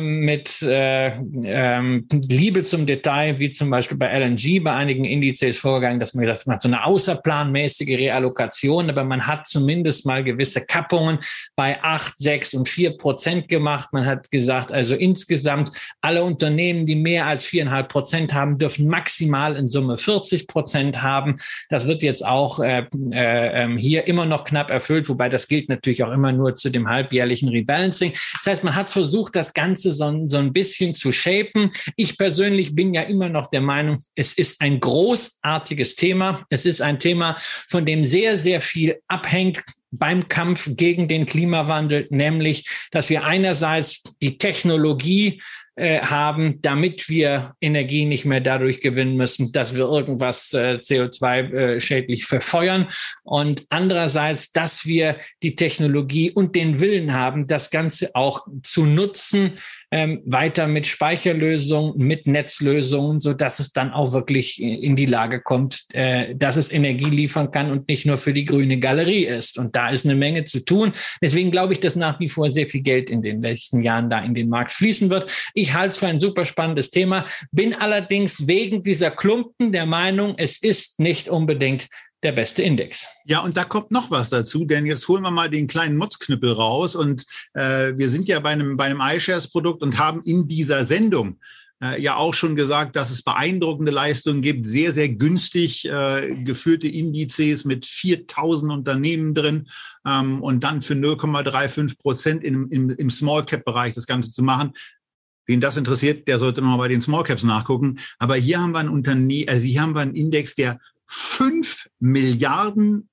mit äh, ähm, Liebe zum Detail, wie zum Beispiel bei LNG, bei einigen Indizes vorgegangen, dass man gesagt hat, man hat so eine außerplanmäßige Reallokation, aber man hat zumindest mal gewisse Kappungen bei acht, sechs und vier Prozent gemacht. Man hat gesagt, also insgesamt alle Unternehmen, die mehr als viereinhalb Prozent haben, dürfen maximal in Summe 40 Prozent haben. Das wird jetzt auch äh, äh, ähm, hier immer noch knapp erfüllt, wobei das gilt natürlich auch immer nur zu dem halbjährlichen Rebalancing. Das heißt, man hat versucht, das Ganze Ganze so, so ein bisschen zu shapen. Ich persönlich bin ja immer noch der Meinung, es ist ein großartiges Thema. Es ist ein Thema, von dem sehr, sehr viel abhängt beim Kampf gegen den Klimawandel, nämlich, dass wir einerseits die Technologie äh, haben, damit wir Energie nicht mehr dadurch gewinnen müssen, dass wir irgendwas äh, CO2 äh, verfeuern. Und andererseits, dass wir die Technologie und den Willen haben, das Ganze auch zu nutzen, ähm, weiter mit Speicherlösungen, mit Netzlösungen, so dass es dann auch wirklich in die Lage kommt, äh, dass es Energie liefern kann und nicht nur für die grüne Galerie ist. Und da ist eine Menge zu tun. Deswegen glaube ich, dass nach wie vor sehr viel Geld in den nächsten Jahren da in den Markt fließen wird. Ich halte es für ein super spannendes Thema, bin allerdings wegen dieser Klumpen der Meinung, es ist nicht unbedingt der beste Index. Ja, und da kommt noch was dazu, denn jetzt holen wir mal den kleinen Motzknüppel raus und äh, wir sind ja bei einem, bei einem iShares-Produkt und haben in dieser Sendung äh, ja auch schon gesagt, dass es beeindruckende Leistungen gibt, sehr, sehr günstig äh, geführte Indizes mit 4000 Unternehmen drin ähm, und dann für 0,35 Prozent im, im, im Small Cap Bereich das Ganze zu machen. Wen das interessiert, der sollte nochmal bei den Small Caps nachgucken. Aber hier haben wir ein Unternehmen, also hier haben wir einen Index, der 5 Milliarden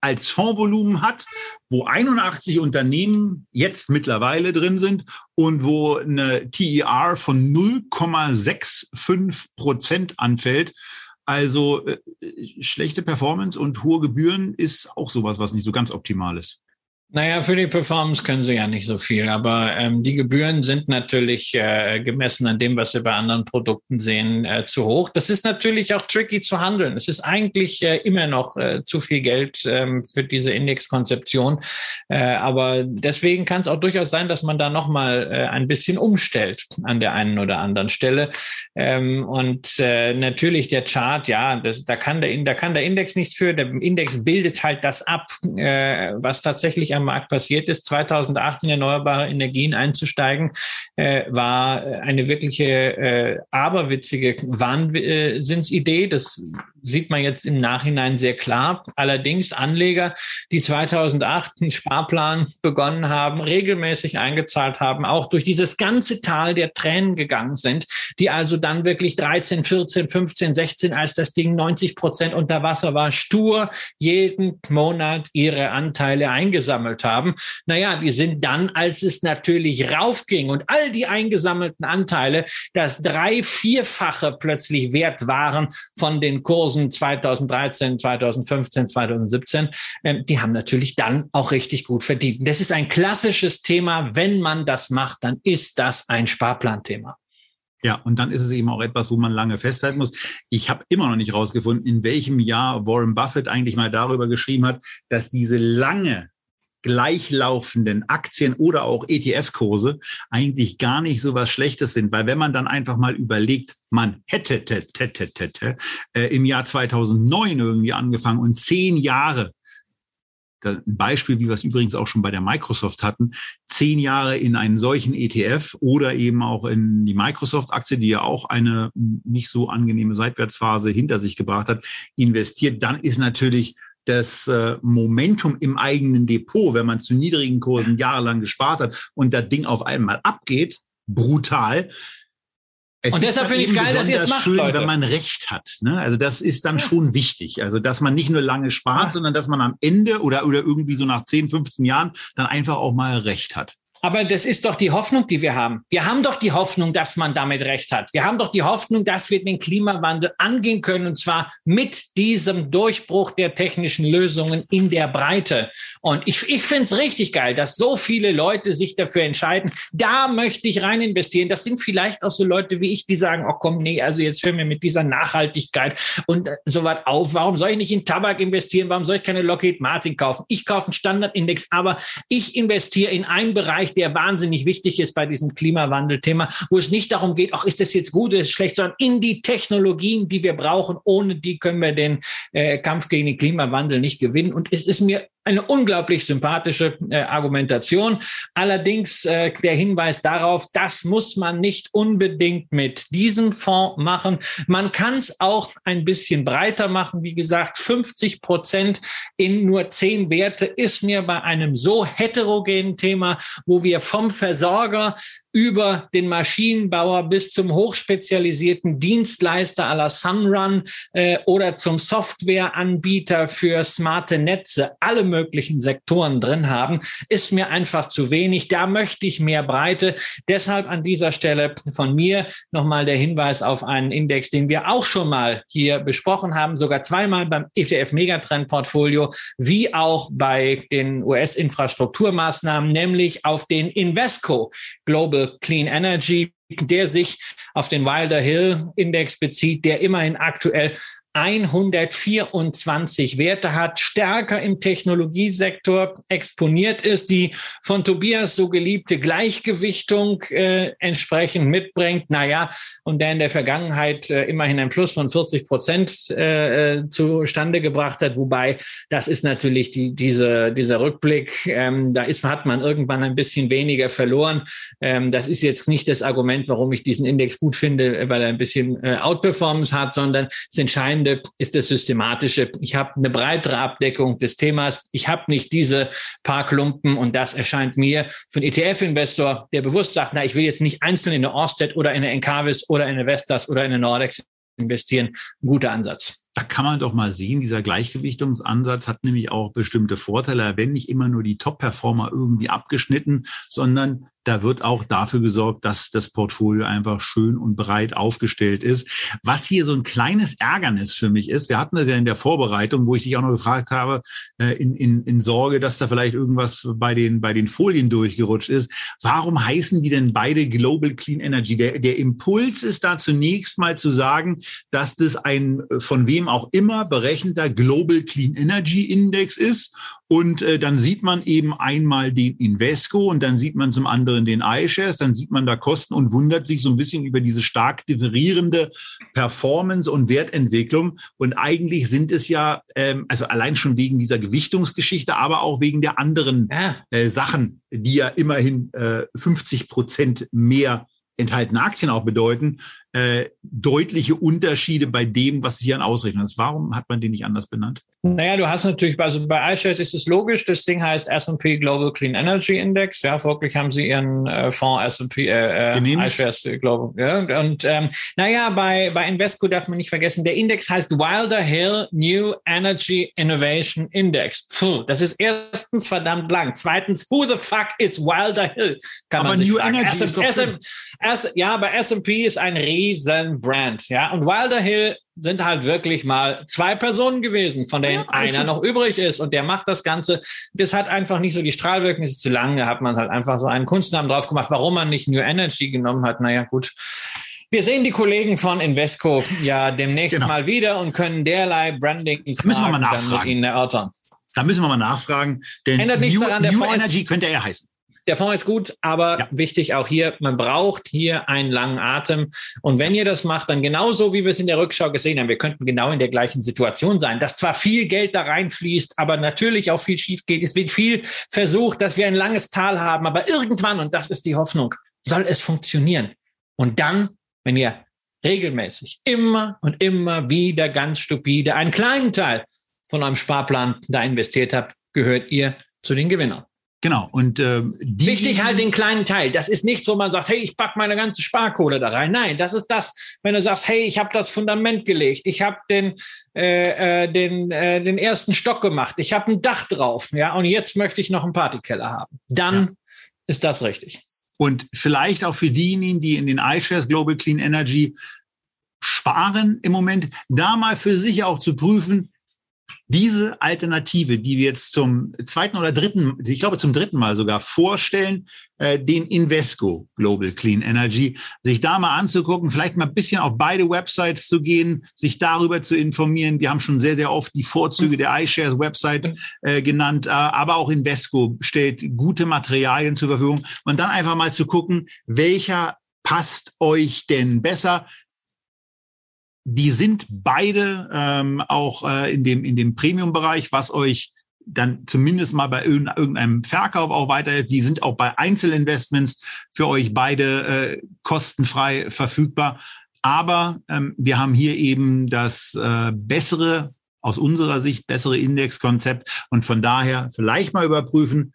als Fondsvolumen hat, wo 81 Unternehmen jetzt mittlerweile drin sind und wo eine TER von 0,65 Prozent anfällt. Also äh, schlechte Performance und hohe Gebühren ist auch sowas, was nicht so ganz optimal ist. Naja, für die Performance können sie ja nicht so viel, aber ähm, die Gebühren sind natürlich äh, gemessen an dem, was wir bei anderen Produkten sehen, äh, zu hoch. Das ist natürlich auch tricky zu handeln. Es ist eigentlich äh, immer noch äh, zu viel Geld ähm, für diese Indexkonzeption, äh, aber deswegen kann es auch durchaus sein, dass man da nochmal äh, ein bisschen umstellt an der einen oder anderen Stelle. Ähm, und äh, natürlich der Chart, ja, das, da kann der, da kann der Index nichts für. Der Index bildet halt das ab, äh, was tatsächlich Markt passiert ist. 2008 in erneuerbare Energien einzusteigen, äh, war eine wirkliche äh, aberwitzige Wahnsinnsidee. Das sieht man jetzt im Nachhinein sehr klar. Allerdings Anleger, die 2008 einen Sparplan begonnen haben, regelmäßig eingezahlt haben, auch durch dieses ganze Tal der Tränen gegangen sind, die also dann wirklich 13, 14, 15, 16, als das Ding 90 Prozent unter Wasser war, stur jeden Monat ihre Anteile eingesammelt haben. Naja, die sind dann, als es natürlich raufging und all die eingesammelten Anteile das drei-, vierfache plötzlich wert waren von den Kursen Kursen 2013, 2015, 2017, äh, die haben natürlich dann auch richtig gut verdient. Das ist ein klassisches Thema. Wenn man das macht, dann ist das ein Sparplanthema. Ja, und dann ist es eben auch etwas, wo man lange festhalten muss. Ich habe immer noch nicht rausgefunden, in welchem Jahr Warren Buffett eigentlich mal darüber geschrieben hat, dass diese lange gleichlaufenden Aktien oder auch ETF-Kurse eigentlich gar nicht so was Schlechtes sind, weil wenn man dann einfach mal überlegt, man hätte äh, im Jahr 2009 irgendwie angefangen und zehn Jahre ein Beispiel, wie wir es übrigens auch schon bei der Microsoft hatten, zehn Jahre in einen solchen ETF oder eben auch in die Microsoft-Aktie, die ja auch eine nicht so angenehme Seitwärtsphase hinter sich gebracht hat, investiert, dann ist natürlich das äh, Momentum im eigenen Depot, wenn man zu niedrigen Kursen jahrelang gespart hat und das Ding auf einmal abgeht, brutal. Es und deshalb finde ich geil, dass ihr es macht, schön, Leute. wenn man Recht hat. Ne? Also das ist dann ja. schon wichtig. Also dass man nicht nur lange spart, ja. sondern dass man am Ende oder, oder irgendwie so nach 10, 15 Jahren dann einfach auch mal Recht hat. Aber das ist doch die Hoffnung, die wir haben. Wir haben doch die Hoffnung, dass man damit recht hat. Wir haben doch die Hoffnung, dass wir den Klimawandel angehen können, und zwar mit diesem Durchbruch der technischen Lösungen in der Breite. Und ich, ich finde es richtig geil, dass so viele Leute sich dafür entscheiden, da möchte ich rein investieren. Das sind vielleicht auch so Leute wie ich, die sagen, oh komm, nee, also jetzt hören wir mit dieser Nachhaltigkeit und äh, so was auf. Warum soll ich nicht in Tabak investieren? Warum soll ich keine Lockheed Martin kaufen? Ich kaufe einen Standardindex, aber ich investiere in einen Bereich, Bereich, der wahnsinnig wichtig ist bei diesem Klimawandel-Thema, wo es nicht darum geht, ach, ist das jetzt gut, ist schlecht, sondern in die Technologien, die wir brauchen. Ohne die können wir den äh, Kampf gegen den Klimawandel nicht gewinnen. Und es ist mir eine unglaublich sympathische äh, Argumentation. Allerdings äh, der Hinweis darauf, das muss man nicht unbedingt mit diesem Fonds machen. Man kann es auch ein bisschen breiter machen. Wie gesagt, 50 Prozent in nur zehn Werte ist mir bei einem so heterogenen Thema, wo wir vom Versorger über den Maschinenbauer bis zum hochspezialisierten Dienstleister la Sunrun äh, oder zum Softwareanbieter für smarte Netze alle möglichen Sektoren drin haben, ist mir einfach zu wenig. Da möchte ich mehr Breite. Deshalb an dieser Stelle von mir nochmal der Hinweis auf einen Index, den wir auch schon mal hier besprochen haben, sogar zweimal beim ETF Megatrend Portfolio, wie auch bei den US-Infrastrukturmaßnahmen, nämlich auf den Invesco Global Clean Energy, der sich auf den Wilder Hill Index bezieht, der immerhin aktuell 124 Werte hat, stärker im Technologiesektor exponiert ist, die von Tobias so geliebte Gleichgewichtung äh, entsprechend mitbringt. Naja, und der in der Vergangenheit äh, immerhin ein Plus von 40 Prozent äh, äh, zustande gebracht hat. Wobei, das ist natürlich die, diese, dieser Rückblick, ähm, da ist, hat man irgendwann ein bisschen weniger verloren. Ähm, das ist jetzt nicht das Argument, warum ich diesen Index gut finde, weil er ein bisschen äh, Outperformance hat, sondern es entscheidend Entscheidende ist das Systematische. Ich habe eine breitere Abdeckung des Themas. Ich habe nicht diese paar Klumpen und das erscheint mir für einen ETF-Investor, der bewusst sagt, na, ich will jetzt nicht einzeln in eine Orsted oder in eine Encarvis oder in eine Vestas oder in eine Nordex investieren, ein guter Ansatz. Da kann man doch mal sehen, dieser Gleichgewichtungsansatz hat nämlich auch bestimmte Vorteile. Wenn nicht immer nur die Top-Performer irgendwie abgeschnitten, sondern da wird auch dafür gesorgt, dass das Portfolio einfach schön und breit aufgestellt ist. Was hier so ein kleines Ärgernis für mich ist, wir hatten das ja in der Vorbereitung, wo ich dich auch noch gefragt habe, äh, in, in, in Sorge, dass da vielleicht irgendwas bei den, bei den Folien durchgerutscht ist. Warum heißen die denn beide Global Clean Energy? Der, der Impuls ist da zunächst mal zu sagen, dass das ein von wem auch immer berechneter Global Clean Energy Index ist und äh, dann sieht man eben einmal den Invesco und dann sieht man zum anderen den iShares, dann sieht man da Kosten und wundert sich so ein bisschen über diese stark differierende Performance und Wertentwicklung. Und eigentlich sind es ja, ähm, also allein schon wegen dieser Gewichtungsgeschichte, aber auch wegen der anderen ja. äh, Sachen, die ja immerhin äh, 50 Prozent mehr enthaltene Aktien auch bedeuten, äh, deutliche Unterschiede bei dem, was hier an Ausrechnung ist. Warum hat man den nicht anders benannt? Naja, du hast natürlich, also bei iShares ist es logisch, das Ding heißt S&P Global Clean Energy Index. Ja, folglich haben sie ihren äh, Fonds S&P äh, äh iShares Global. Ja, und ähm, naja, bei, bei Invesco darf man nicht vergessen, der Index heißt Wilder Hill New Energy Innovation Index. Puh, das ist erstens verdammt lang. Zweitens, who the fuck is Wilder Hill? Kann Aber man sich New fragen. Energy ist doch S ja, bei S&P ist ein riesen Brand. Ja, und Wilder Hill sind halt wirklich mal zwei Personen gewesen, von denen ja, einer noch übrig ist und der macht das Ganze. Das hat einfach nicht so die Strahlwirkung, ist zu lang. Da hat man halt einfach so einen Kunstnamen drauf gemacht. Warum man nicht New Energy genommen hat, naja, gut. Wir sehen die Kollegen von Invesco ja demnächst genau. mal wieder und können derlei Branding müssen wir mal nachfragen. mit ihnen erörtern. Da müssen wir mal nachfragen, denn Ändert nichts New, daran, der New Energy könnte er heißen. Der Fonds ist gut, aber ja. wichtig auch hier, man braucht hier einen langen Atem. Und wenn ihr das macht, dann genauso, wie wir es in der Rückschau gesehen haben, wir könnten genau in der gleichen Situation sein, dass zwar viel Geld da reinfließt, aber natürlich auch viel schief geht. Es wird viel versucht, dass wir ein langes Tal haben, aber irgendwann, und das ist die Hoffnung, soll es funktionieren. Und dann, wenn ihr regelmäßig immer und immer wieder ganz stupide einen kleinen Teil von eurem Sparplan da investiert habt, gehört ihr zu den Gewinnern. Genau. Und äh, die wichtig halt den kleinen Teil. Das ist nicht so, man sagt, hey, ich pack meine ganze Sparkohle da rein. Nein, das ist das, wenn du sagst, hey, ich habe das Fundament gelegt, ich habe den äh, äh, den äh, den ersten Stock gemacht, ich habe ein Dach drauf, ja, und jetzt möchte ich noch einen Partykeller haben. Dann ja. ist das richtig. Und vielleicht auch für diejenigen, die in den iShares Global Clean Energy sparen im Moment, da mal für sich auch zu prüfen, diese Alternative, die wir jetzt zum zweiten oder dritten, ich glaube zum dritten Mal sogar vorstellen, äh, den Invesco Global Clean Energy, sich da mal anzugucken, vielleicht mal ein bisschen auf beide Websites zu gehen, sich darüber zu informieren. Wir haben schon sehr, sehr oft die Vorzüge der iShares Website äh, genannt, äh, aber auch Invesco stellt gute Materialien zur Verfügung und dann einfach mal zu gucken, welcher passt euch denn besser? Die sind beide ähm, auch äh, in dem, in dem Premium-Bereich, was euch dann zumindest mal bei irgendeinem Verkauf auch weiterhilft. Die sind auch bei Einzelinvestments für euch beide äh, kostenfrei verfügbar. Aber ähm, wir haben hier eben das äh, bessere, aus unserer Sicht bessere Indexkonzept und von daher vielleicht mal überprüfen,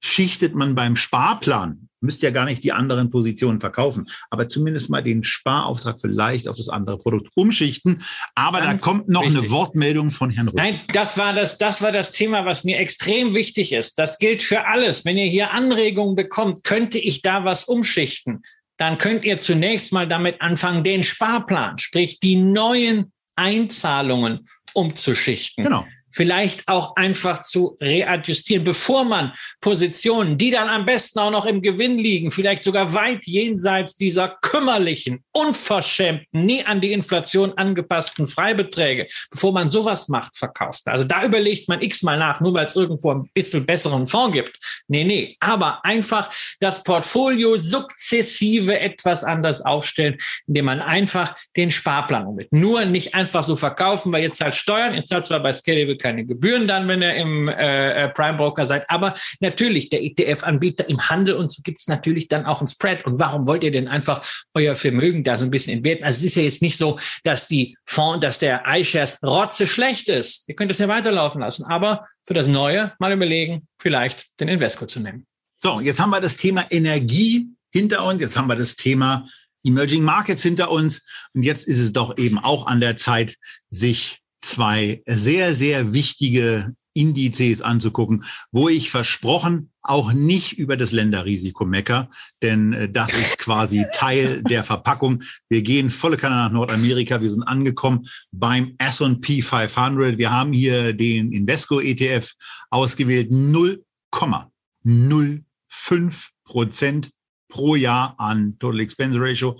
schichtet man beim Sparplan müsst ja gar nicht die anderen Positionen verkaufen, aber zumindest mal den Sparauftrag vielleicht auf das andere Produkt umschichten. Aber Ganz da kommt noch wichtig. eine Wortmeldung von Herrn Rüth. Nein, das war das, das war das Thema, was mir extrem wichtig ist. Das gilt für alles. Wenn ihr hier Anregungen bekommt, könnte ich da was umschichten? Dann könnt ihr zunächst mal damit anfangen, den Sparplan, sprich die neuen Einzahlungen umzuschichten. Genau vielleicht auch einfach zu readjustieren, bevor man Positionen, die dann am besten auch noch im Gewinn liegen, vielleicht sogar weit jenseits dieser kümmerlichen, unverschämten, nie an die Inflation angepassten Freibeträge, bevor man sowas macht, verkauft. Also da überlegt man x-mal nach, nur weil es irgendwo ein bisschen besseren Fonds gibt. Nee, nee, aber einfach das Portfolio sukzessive etwas anders aufstellen, indem man einfach den Sparplan umgeht. Nur nicht einfach so verkaufen, weil jetzt zahlt Steuern, jetzt zahlt zwar bei Scalable keine Gebühren dann, wenn ihr im äh, äh, Prime Broker seid. Aber natürlich, der ETF-Anbieter im Handel und so gibt es natürlich dann auch ein Spread. Und warum wollt ihr denn einfach euer Vermögen da so ein bisschen entwerten? Also es ist ja jetzt nicht so, dass die Fonds, dass der iShares rotze schlecht ist. Ihr könnt es ja weiterlaufen lassen. Aber für das Neue mal überlegen, vielleicht den Invesco zu nehmen. So, jetzt haben wir das Thema Energie hinter uns. Jetzt haben wir das Thema Emerging Markets hinter uns. Und jetzt ist es doch eben auch an der Zeit, sich zwei sehr, sehr wichtige Indizes anzugucken, wo ich versprochen auch nicht über das Länderrisiko mecker, denn äh, das ist quasi Teil der Verpackung. Wir gehen volle Kanne nach Nordamerika. Wir sind angekommen beim S&P 500. Wir haben hier den Invesco ETF ausgewählt. 0,05 Prozent pro Jahr an Total Expense Ratio.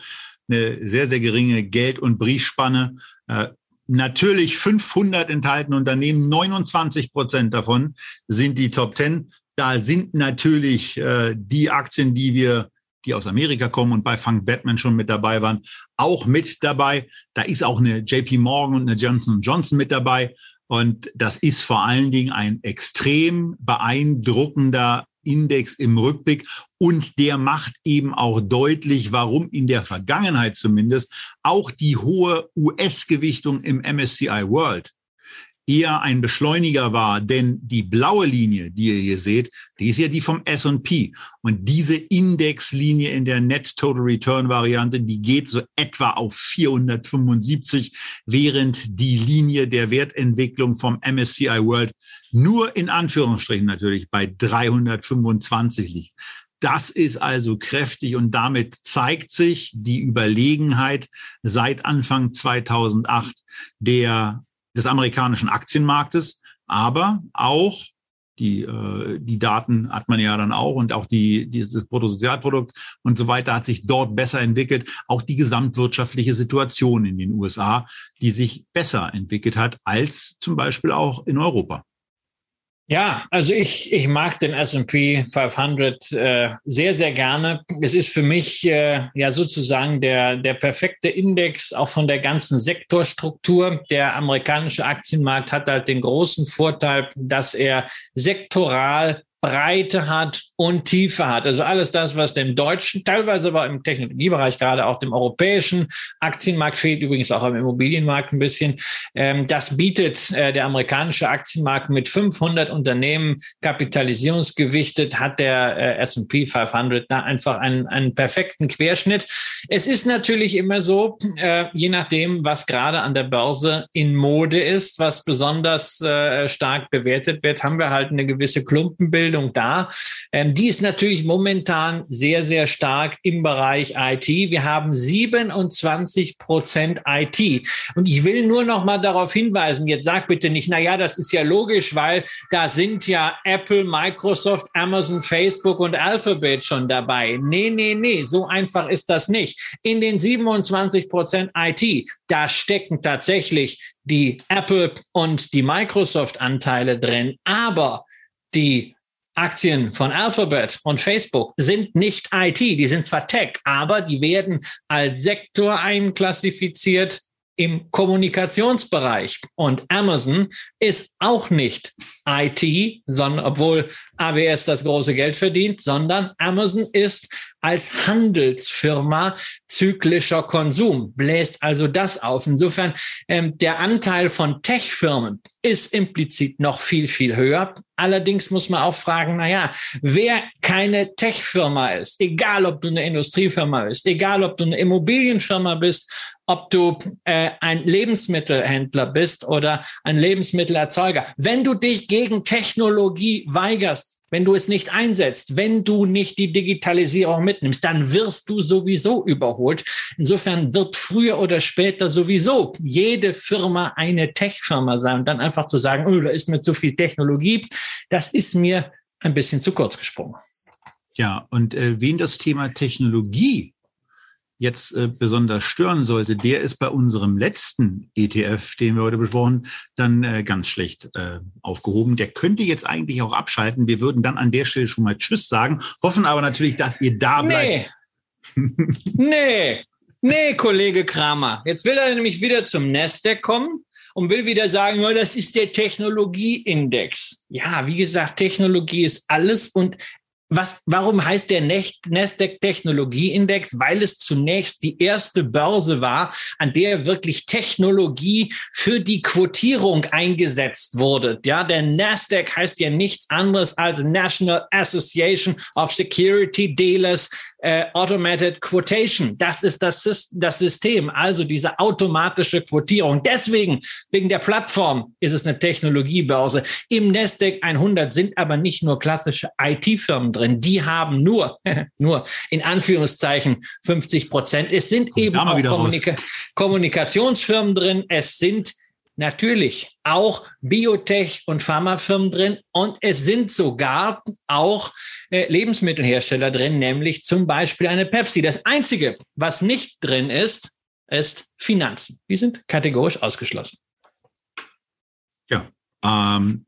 Eine sehr, sehr geringe Geld- und Briefspanne. Natürlich 500 enthalten Unternehmen, 29 Prozent davon sind die Top 10. Da sind natürlich äh, die Aktien, die wir, die aus Amerika kommen und bei Funk Batman schon mit dabei waren, auch mit dabei. Da ist auch eine JP Morgan und eine Johnson Johnson mit dabei. Und das ist vor allen Dingen ein extrem beeindruckender Index im Rückblick. Und der macht eben auch deutlich, warum in der Vergangenheit zumindest auch die hohe US-Gewichtung im MSCI World eher ein Beschleuniger war, denn die blaue Linie, die ihr hier seht, die ist ja die vom S&P und diese Indexlinie in der Net Total Return Variante, die geht so etwa auf 475, während die Linie der Wertentwicklung vom MSCI World nur in Anführungsstrichen natürlich bei 325 liegt. Das ist also kräftig und damit zeigt sich die Überlegenheit seit Anfang 2008 der des amerikanischen Aktienmarktes, aber auch die, äh, die Daten hat man ja dann auch und auch die, dieses Bruttosozialprodukt und so weiter hat sich dort besser entwickelt. Auch die gesamtwirtschaftliche Situation in den USA, die sich besser entwickelt hat als zum Beispiel auch in Europa. Ja, also ich, ich mag den S&P 500 äh, sehr, sehr gerne. Es ist für mich äh, ja sozusagen der, der perfekte Index, auch von der ganzen Sektorstruktur. Der amerikanische Aktienmarkt hat halt den großen Vorteil, dass er sektoral Breite hat und Tiefe hat. Also alles das, was dem deutschen, teilweise aber im Technologiebereich, gerade auch dem europäischen Aktienmarkt fehlt, übrigens auch im Immobilienmarkt ein bisschen. Ähm, das bietet äh, der amerikanische Aktienmarkt mit 500 Unternehmen kapitalisierungsgewichtet, hat der äh, S&P 500 da einfach einen, einen perfekten Querschnitt. Es ist natürlich immer so, äh, je nachdem, was gerade an der Börse in Mode ist, was besonders äh, stark bewertet wird, haben wir halt eine gewisse Klumpenbildung da. Ähm, die ist natürlich momentan sehr, sehr stark im Bereich IT. Wir haben 27 Prozent IT. Und ich will nur noch mal darauf hinweisen, jetzt sag bitte nicht, na ja, das ist ja logisch, weil da sind ja Apple, Microsoft, Amazon, Facebook und Alphabet schon dabei. Nee, nee, nee, so einfach ist das nicht. In den 27 Prozent IT, da stecken tatsächlich die Apple und die Microsoft-Anteile drin, aber die Aktien von Alphabet und Facebook sind nicht IT, die sind zwar Tech, aber die werden als Sektor einklassifiziert im Kommunikationsbereich. Und Amazon ist auch nicht IT, sondern obwohl AWS das große Geld verdient, sondern Amazon ist als Handelsfirma zyklischer Konsum, bläst also das auf. Insofern, ähm, der Anteil von Tech-Firmen ist implizit noch viel, viel höher. Allerdings muss man auch fragen, na ja, wer keine Tech-Firma ist, egal ob du eine Industriefirma bist, egal ob du eine Immobilienfirma bist, ob du äh, ein Lebensmittelhändler bist oder ein Lebensmittelerzeuger, wenn du dich gegen Technologie weigerst, wenn du es nicht einsetzt, wenn du nicht die Digitalisierung mitnimmst, dann wirst du sowieso überholt. Insofern wird früher oder später sowieso jede Firma eine Tech-Firma sein. Und dann einfach zu sagen, oh, da ist mir zu viel Technologie, das ist mir ein bisschen zu kurz gesprungen. Ja, und äh, wen das Thema Technologie jetzt äh, besonders stören sollte, der ist bei unserem letzten ETF, den wir heute besprochen, dann äh, ganz schlecht äh, aufgehoben. Der könnte jetzt eigentlich auch abschalten. Wir würden dann an der Stelle schon mal Tschüss sagen, hoffen aber natürlich, dass ihr da bleibt. Nee. nee. Nee, Kollege Kramer. Jetzt will er nämlich wieder zum Nasdaq kommen und will wieder sagen, ja, das ist der Technologieindex. Ja, wie gesagt, Technologie ist alles und was, warum heißt der Nasdaq Technologieindex? Weil es zunächst die erste Börse war, an der wirklich Technologie für die Quotierung eingesetzt wurde. Ja, der Nasdaq heißt ja nichts anderes als National Association of Security Dealers äh, Automated Quotation. Das ist das, das System, also diese automatische Quotierung. Deswegen, wegen der Plattform, ist es eine Technologiebörse. Im Nasdaq 100 sind aber nicht nur klassische IT-Firmen drin. Die haben nur, nur in Anführungszeichen 50 Prozent. Es sind Kommt eben auch Kommunika Kommunikationsfirmen drin. Es sind natürlich auch Biotech- und Pharmafirmen drin und es sind sogar auch äh, Lebensmittelhersteller drin, nämlich zum Beispiel eine Pepsi. Das Einzige, was nicht drin ist, ist Finanzen. Die sind kategorisch ausgeschlossen. Ja, ähm,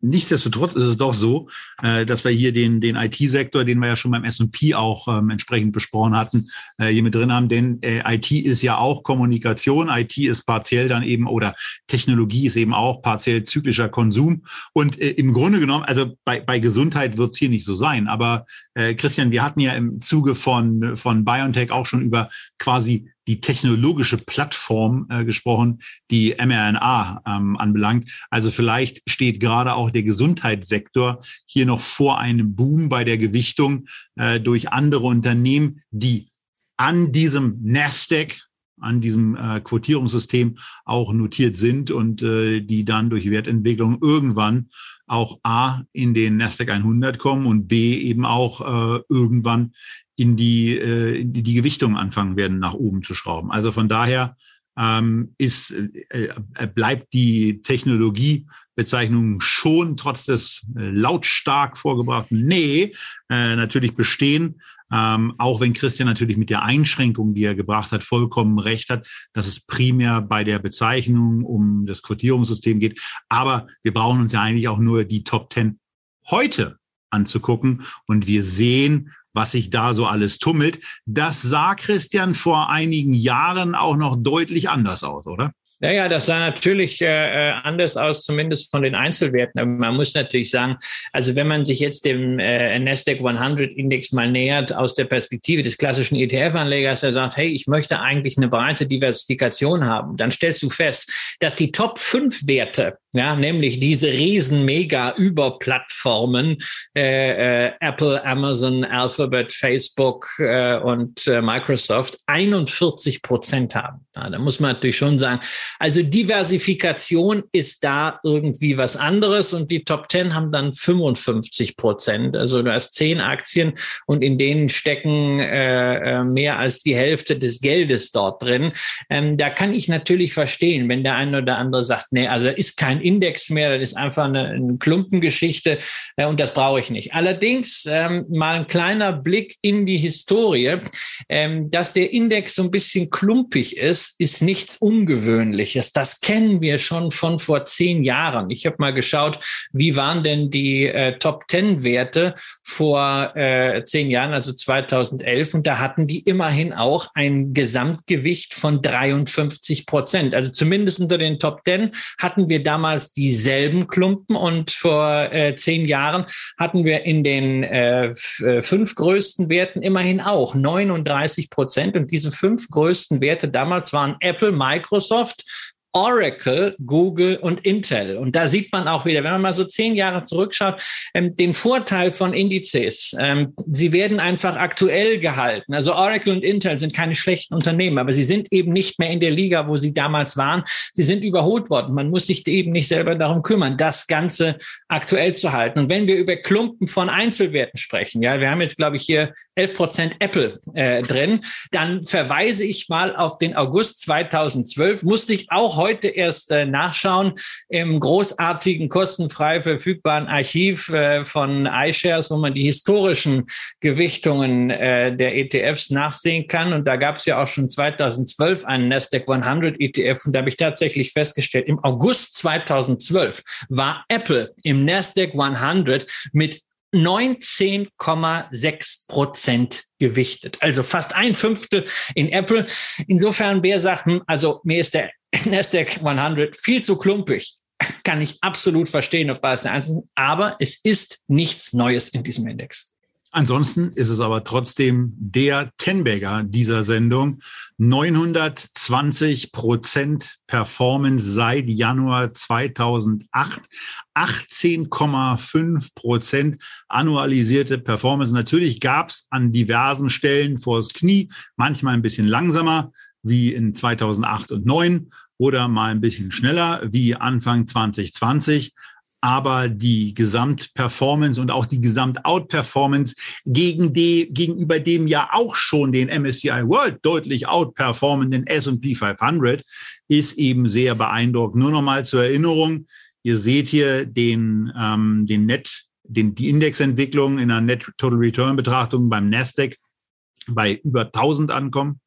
Nichtsdestotrotz ist es doch so, äh, dass wir hier den, den IT-Sektor, den wir ja schon beim S&P auch ähm, entsprechend besprochen hatten, äh, hier mit drin haben. Denn äh, IT ist ja auch Kommunikation, IT ist partiell dann eben oder Technologie ist eben auch partiell zyklischer Konsum. Und im Grunde genommen, also bei, bei Gesundheit wird es hier nicht so sein. Aber Christian, wir hatten ja im Zuge von, von BioNTech auch schon über quasi die technologische Plattform äh, gesprochen, die mRNA ähm, anbelangt. Also vielleicht steht gerade auch der Gesundheitssektor hier noch vor einem Boom bei der Gewichtung äh, durch andere Unternehmen, die an diesem Nasdaq, an diesem äh, Quotierungssystem auch notiert sind und äh, die dann durch Wertentwicklung irgendwann auch A in den Nasdaq 100 kommen und B eben auch äh, irgendwann in die, äh, die Gewichtung anfangen werden, nach oben zu schrauben. Also von daher ähm, ist, äh, äh, bleibt die Technologiebezeichnung schon trotz des äh, lautstark vorgebrachten Nee äh, natürlich bestehen. Ähm, auch wenn Christian natürlich mit der Einschränkung, die er gebracht hat, vollkommen recht hat, dass es primär bei der Bezeichnung um das Quotierungssystem geht. Aber wir brauchen uns ja eigentlich auch nur die Top Ten heute anzugucken. Und wir sehen, was sich da so alles tummelt. Das sah Christian vor einigen Jahren auch noch deutlich anders aus, oder? Naja, das sah natürlich äh, äh, anders aus, zumindest von den Einzelwerten. Aber man muss natürlich sagen, also wenn man sich jetzt dem äh, Nasdaq 100 Index mal nähert aus der Perspektive des klassischen ETF-Anlegers, der sagt, hey, ich möchte eigentlich eine breite Diversifikation haben, dann stellst du fest, dass die Top 5 Werte ja, nämlich diese riesen mega Überplattformen äh, äh, Apple, Amazon, Alphabet, Facebook äh, und äh, Microsoft 41 Prozent haben. Ja, da muss man natürlich schon sagen, also Diversifikation ist da irgendwie was anderes und die Top 10 haben dann 55 Prozent. Also du hast zehn Aktien und in denen stecken äh, äh, mehr als die Hälfte des Geldes dort drin. Ähm, da kann ich natürlich verstehen, wenn der eine oder andere sagt, nee, also ist kein Index mehr, das ist einfach eine, eine Klumpengeschichte äh, und das brauche ich nicht. Allerdings ähm, mal ein kleiner Blick in die Historie. Ähm, dass der Index so ein bisschen klumpig ist, ist nichts Ungewöhnliches. Das kennen wir schon von vor zehn Jahren. Ich habe mal geschaut, wie waren denn die äh, Top Ten Werte vor äh, zehn Jahren, also 2011, und da hatten die immerhin auch ein Gesamtgewicht von 53 Prozent. Also zumindest unter den Top Ten hatten wir damals damals dieselben Klumpen und vor äh, zehn Jahren hatten wir in den äh, äh fünf größten Werten immerhin auch 39 Prozent. Und diese fünf größten Werte damals waren Apple, Microsoft, Oracle, Google und Intel. Und da sieht man auch wieder, wenn man mal so zehn Jahre zurückschaut, ähm, den Vorteil von Indizes. Ähm, sie werden einfach aktuell gehalten. Also Oracle und Intel sind keine schlechten Unternehmen, aber sie sind eben nicht mehr in der Liga, wo sie damals waren. Sie sind überholt worden. Man muss sich eben nicht selber darum kümmern, das Ganze aktuell zu halten. Und wenn wir über Klumpen von Einzelwerten sprechen, ja, wir haben jetzt, glaube ich, hier 11 Prozent Apple äh, drin, dann verweise ich mal auf den August 2012, musste ich auch heute erst äh, nachschauen im großartigen, kostenfrei verfügbaren Archiv äh, von iShares, wo man die historischen Gewichtungen äh, der ETFs nachsehen kann. Und da gab es ja auch schon 2012 einen Nasdaq 100 ETF. Und da habe ich tatsächlich festgestellt, im August 2012 war Apple im Nasdaq 100 mit 19,6 Prozent gewichtet. Also fast ein Fünftel in Apple. Insofern, wer sagt, hm, also mir ist der Nasdaq 100 viel zu klumpig. Kann ich absolut verstehen auf Basis der Einzelnen, aber es ist nichts Neues in diesem Index. Ansonsten ist es aber trotzdem der Tenbagger dieser Sendung. 920 Prozent Performance seit Januar 2008. 18,5 Prozent annualisierte Performance. Natürlich gab es an diversen Stellen vors Knie, manchmal ein bisschen langsamer wie in 2008 und 2009 oder mal ein bisschen schneller wie Anfang 2020 aber die Gesamtperformance und auch die Gesamtoutperformance gegen die, gegenüber dem ja auch schon den MSCI World deutlich outperformenden S&P 500 ist eben sehr beeindruckend. Nur noch mal zur Erinnerung, ihr seht hier den, ähm, den Net, den, die Indexentwicklung in der Net Total Return Betrachtung beim Nasdaq bei über 1000 ankommen.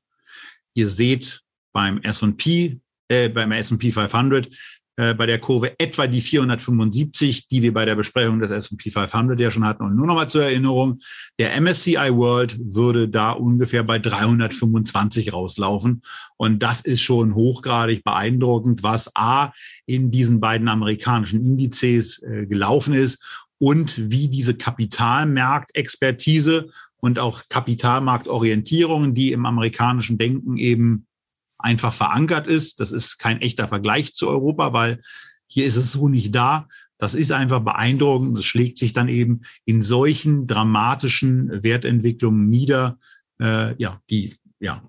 Ihr seht beim S&P, äh, beim S&P 500 äh, bei der Kurve etwa die 475, die wir bei der Besprechung des S&P 500 ja schon hatten. Und nur noch mal zur Erinnerung, der MSCI World würde da ungefähr bei 325 rauslaufen. Und das ist schon hochgradig beeindruckend, was A in diesen beiden amerikanischen Indizes äh, gelaufen ist und wie diese Kapitalmarktexpertise und auch Kapitalmarktorientierung, die im amerikanischen Denken eben einfach verankert ist. Das ist kein echter Vergleich zu Europa, weil hier ist es so nicht da. Das ist einfach beeindruckend. Das schlägt sich dann eben in solchen dramatischen Wertentwicklungen nieder, äh, ja, die ja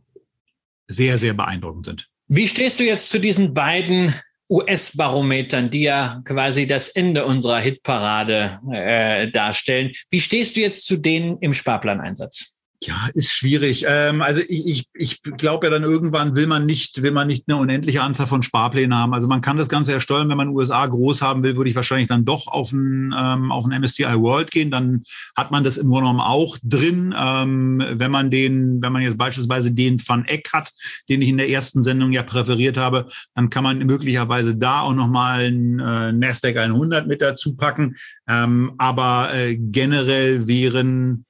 sehr, sehr beeindruckend sind. Wie stehst du jetzt zu diesen beiden US-Barometern, die ja quasi das Ende unserer Hitparade äh, darstellen? Wie stehst du jetzt zu denen im Sparplaneinsatz? Ja, ist schwierig. Ähm, also ich, ich, ich glaube ja dann irgendwann will man nicht, will man nicht eine unendliche Anzahl von Sparplänen haben. Also man kann das Ganze ja steuern, wenn man USA groß haben will, würde ich wahrscheinlich dann doch auf ein, ähm, auf ein MSCI World gehen. Dann hat man das im Grunde genommen auch drin. Ähm, wenn man den, wenn man jetzt beispielsweise den Van Eck hat, den ich in der ersten Sendung ja präferiert habe, dann kann man möglicherweise da auch nochmal ein äh, Nasdaq 100 mit dazu packen. Ähm, aber äh, generell wären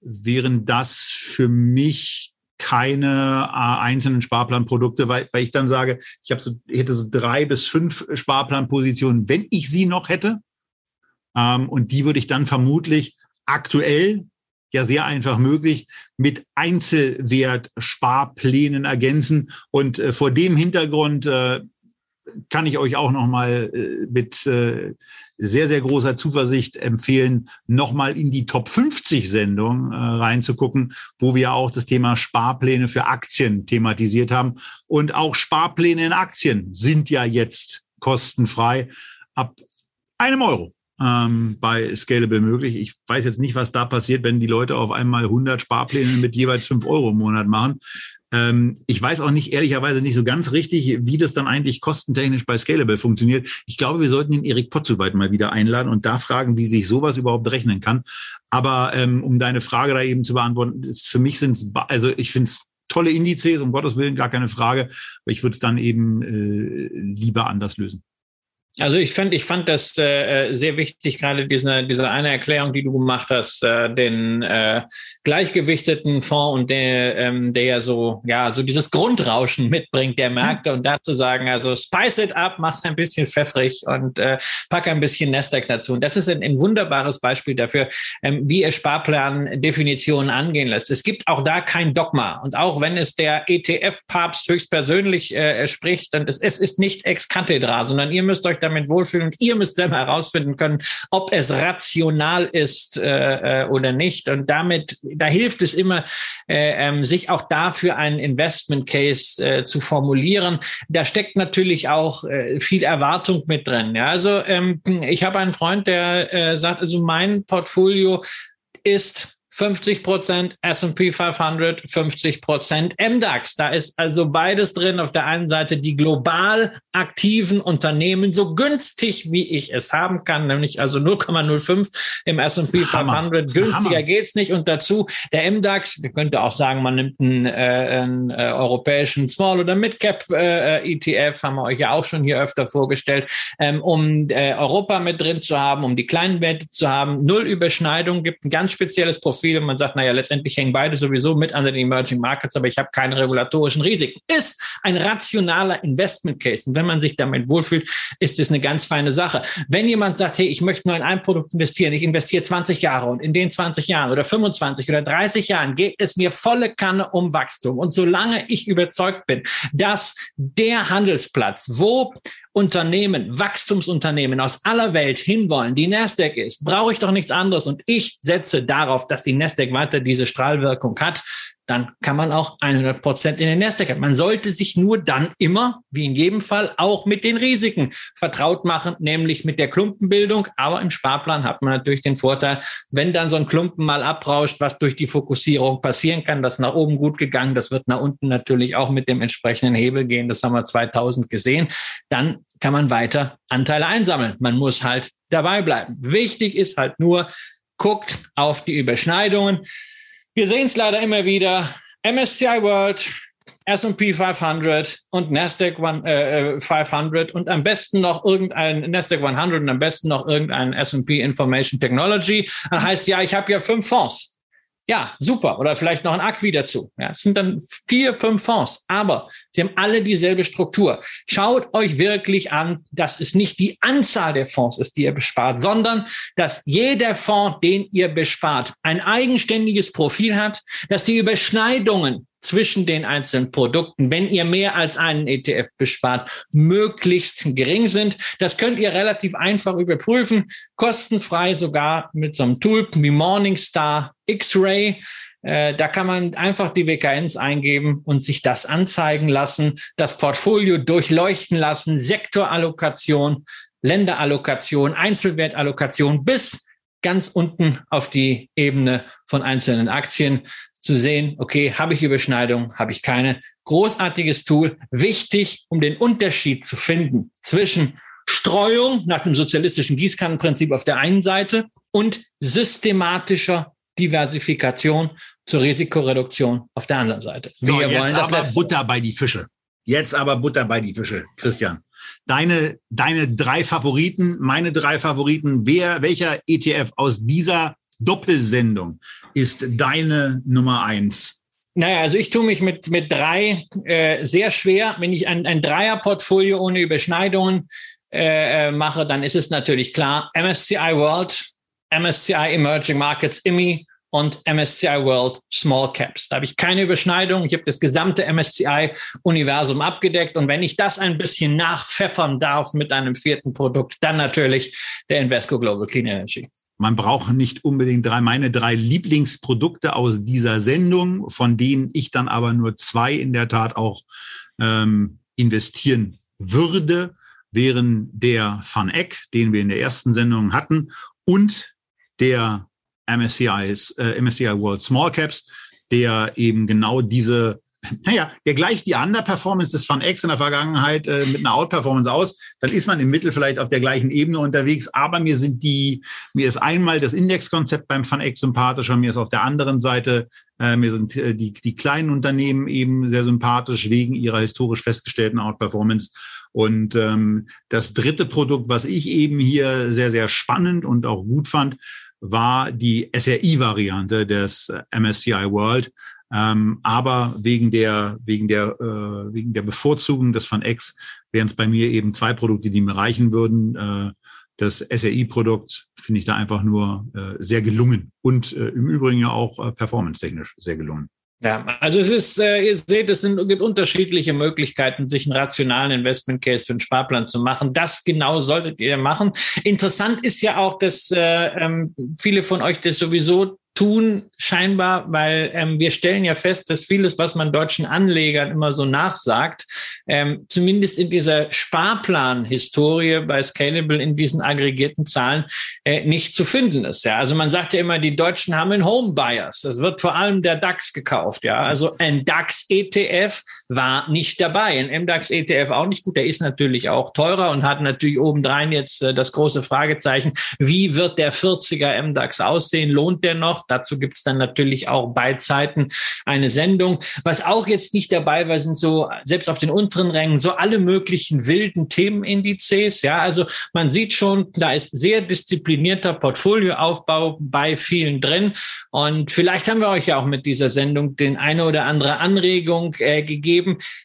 wären das für mich keine äh, einzelnen Sparplanprodukte, weil, weil ich dann sage, ich habe so, hätte so drei bis fünf Sparplanpositionen, wenn ich sie noch hätte. Ähm, und die würde ich dann vermutlich aktuell ja sehr einfach möglich mit Einzelwert-Sparplänen ergänzen. Und äh, vor dem Hintergrund äh, kann ich euch auch noch mal äh, mit äh, sehr, sehr großer Zuversicht empfehlen, nochmal in die Top 50 Sendung äh, reinzugucken, wo wir auch das Thema Sparpläne für Aktien thematisiert haben. Und auch Sparpläne in Aktien sind ja jetzt kostenfrei ab einem Euro ähm, bei Scalable möglich. Ich weiß jetzt nicht, was da passiert, wenn die Leute auf einmal 100 Sparpläne mit jeweils 5 Euro im Monat machen. Ähm, ich weiß auch nicht, ehrlicherweise nicht so ganz richtig, wie das dann eigentlich kostentechnisch bei Scalable funktioniert. Ich glaube, wir sollten den Erik Potzuweit mal wieder einladen und da fragen, wie sich sowas überhaupt rechnen kann. Aber ähm, um deine Frage da eben zu beantworten, ist für mich sind es, also ich finde es tolle Indizes, um Gottes Willen, gar keine Frage. Aber ich würde es dann eben äh, lieber anders lösen. Also ich fand, ich fand das äh, sehr wichtig, gerade diese, diese eine Erklärung, die du gemacht hast, äh, den äh, gleichgewichteten Fonds und der, ähm, der ja so, ja, so dieses Grundrauschen mitbringt der Märkte und dazu sagen, also spice it up, mach's ein bisschen pfeffrig und äh, pack ein bisschen Nasdaq dazu. Und das ist ein, ein wunderbares Beispiel dafür, ähm, wie ihr Sparplan-Definitionen angehen lässt. Es gibt auch da kein Dogma. Und auch wenn es der ETF-Papst höchstpersönlich äh, spricht, und es, es ist nicht ex cathedra, sondern ihr müsst euch da damit wohlfühlen und ihr müsst selber herausfinden können, ob es rational ist äh, äh, oder nicht. Und damit, da hilft es immer, äh, ähm, sich auch dafür einen Investment Case äh, zu formulieren. Da steckt natürlich auch äh, viel Erwartung mit drin. Ja, also ähm, ich habe einen Freund, der äh, sagt, also mein Portfolio ist 50 Prozent S&P 500, 50 Prozent MDAX. Da ist also beides drin. Auf der einen Seite die global aktiven Unternehmen, so günstig wie ich es haben kann, nämlich also 0,05 im S&P 500. Günstiger geht's nicht. Und dazu der MDAX. Ich könnte auch sagen, man nimmt einen, äh, einen äh, europäischen Small oder Mid Cap äh, ETF, haben wir euch ja auch schon hier öfter vorgestellt, ähm, um äh, Europa mit drin zu haben, um die kleinen Werte zu haben. Null Überschneidung, gibt ein ganz spezielles Profil Und man sagt, naja, letztendlich hängen beide sowieso mit an den Emerging Markets, aber ich habe keine regulatorischen Risiken. Ist ein rationaler Investment Case. Und wenn man sich damit wohlfühlt, ist es eine ganz feine Sache. Wenn jemand sagt, hey, ich möchte nur in ein Produkt investieren, ich investiere 20 Jahre und in den 20 Jahren oder 25 oder 30 Jahren geht es mir volle Kanne um Wachstum. Und solange ich überzeugt bin, dass der Handelsplatz, wo Unternehmen, Wachstumsunternehmen aus aller Welt hinwollen, die Nasdaq ist, brauche ich doch nichts anderes. Und ich setze darauf, dass die Nasdaq weiter diese Strahlwirkung hat. Dann kann man auch 100 Prozent in den Nasdaq. Man sollte sich nur dann immer, wie in jedem Fall, auch mit den Risiken vertraut machen, nämlich mit der Klumpenbildung. Aber im Sparplan hat man natürlich den Vorteil, wenn dann so ein Klumpen mal abrauscht, was durch die Fokussierung passieren kann, das nach oben gut gegangen, das wird nach unten natürlich auch mit dem entsprechenden Hebel gehen. Das haben wir 2000 gesehen. Dann kann man weiter Anteile einsammeln. Man muss halt dabei bleiben. Wichtig ist halt nur, guckt auf die Überschneidungen. Wir sehen es leider immer wieder. MSCI World, S&P 500 und Nasdaq 500 äh, und am besten noch irgendein Nasdaq 100 und am besten noch irgendein S&P Information Technology. Das heißt, ja, ich habe ja fünf Fonds. Ja, super. Oder vielleicht noch ein Acqui dazu. Ja, es sind dann vier, fünf Fonds. Aber sie haben alle dieselbe Struktur. Schaut euch wirklich an, dass es nicht die Anzahl der Fonds ist, die ihr bespart, sondern dass jeder Fonds, den ihr bespart, ein eigenständiges Profil hat, dass die Überschneidungen zwischen den einzelnen Produkten, wenn ihr mehr als einen ETF bespart, möglichst gering sind. Das könnt ihr relativ einfach überprüfen, kostenfrei sogar mit so einem Tool wie Morningstar X-Ray. Äh, da kann man einfach die WKNs eingeben und sich das anzeigen lassen, das Portfolio durchleuchten lassen, Sektorallokation, Länderallokation, Einzelwertallokation bis ganz unten auf die Ebene von einzelnen Aktien zu sehen, okay, habe ich Überschneidung, habe ich keine. Großartiges Tool, wichtig, um den Unterschied zu finden zwischen Streuung nach dem sozialistischen Gießkannenprinzip auf der einen Seite und systematischer Diversifikation zur Risikoreduktion auf der anderen Seite. Wir so, jetzt wollen das aber Butter bei die Fische. Jetzt aber Butter bei die Fische, Christian. Deine, deine drei Favoriten, meine drei Favoriten, wer, welcher ETF aus dieser Doppelsendung ist deine Nummer eins? Naja, also ich tue mich mit, mit drei äh, sehr schwer. Wenn ich ein, ein Dreier-Portfolio ohne Überschneidungen äh, äh mache, dann ist es natürlich klar, MSCI World, MSCI Emerging Markets, IMI und MSCI World Small Caps. Da habe ich keine Überschneidung. Ich habe das gesamte MSCI-Universum abgedeckt. Und wenn ich das ein bisschen nachpfeffern darf mit einem vierten Produkt, dann natürlich der Invesco Global Clean Energy. Man braucht nicht unbedingt drei, meine drei Lieblingsprodukte aus dieser Sendung, von denen ich dann aber nur zwei in der Tat auch ähm, investieren würde, wären der Van Eck, den wir in der ersten Sendung hatten, und der MSCI, äh, MSCI World Small Caps, der eben genau diese naja, der gleicht die Underperformance des Van X in der Vergangenheit äh, mit einer Outperformance aus, dann ist man im Mittel vielleicht auf der gleichen Ebene unterwegs. Aber mir sind die, mir ist einmal das Indexkonzept beim Van X sympathischer, mir ist auf der anderen Seite, äh, mir sind äh, die, die kleinen Unternehmen eben sehr sympathisch wegen ihrer historisch festgestellten Outperformance. Und ähm, das dritte Produkt, was ich eben hier sehr, sehr spannend und auch gut fand, war die SRI-Variante des MSCI World. Ähm, aber wegen der, wegen der, äh, wegen der Bevorzugung des Van X wären es bei mir eben zwei Produkte, die mir reichen würden. Äh, das SRI-Produkt finde ich da einfach nur äh, sehr gelungen und äh, im Übrigen ja auch äh, performance-technisch sehr gelungen. Ja, also es ist, äh, ihr seht, es sind, gibt unterschiedliche Möglichkeiten, sich einen rationalen Investment Case für einen Sparplan zu machen. Das genau solltet ihr machen. Interessant ist ja auch, dass äh, ähm, viele von euch das sowieso tun, scheinbar, weil ähm, wir stellen ja fest, dass vieles, was man deutschen Anlegern immer so nachsagt, ähm, zumindest in dieser Sparplan-Historie bei Scalable in diesen aggregierten Zahlen äh, nicht zu finden ist. Ja, also man sagt ja immer, die Deutschen haben einen Home Bias. Das wird vor allem der DAX gekauft. Ja, also ein DAX-ETF war nicht dabei. Ein MDAX-ETF auch nicht gut. Der ist natürlich auch teurer und hat natürlich obendrein jetzt äh, das große Fragezeichen. Wie wird der 40er MDAX aussehen? Lohnt der noch? Dazu gibt es dann natürlich auch bei Zeiten eine Sendung. Was auch jetzt nicht dabei war, sind so, selbst auf den unteren Rängen, so alle möglichen wilden Themenindizes. Ja, also man sieht schon, da ist sehr disziplinierter Portfolioaufbau bei vielen drin. Und vielleicht haben wir euch ja auch mit dieser Sendung den eine oder andere Anregung äh, gegeben,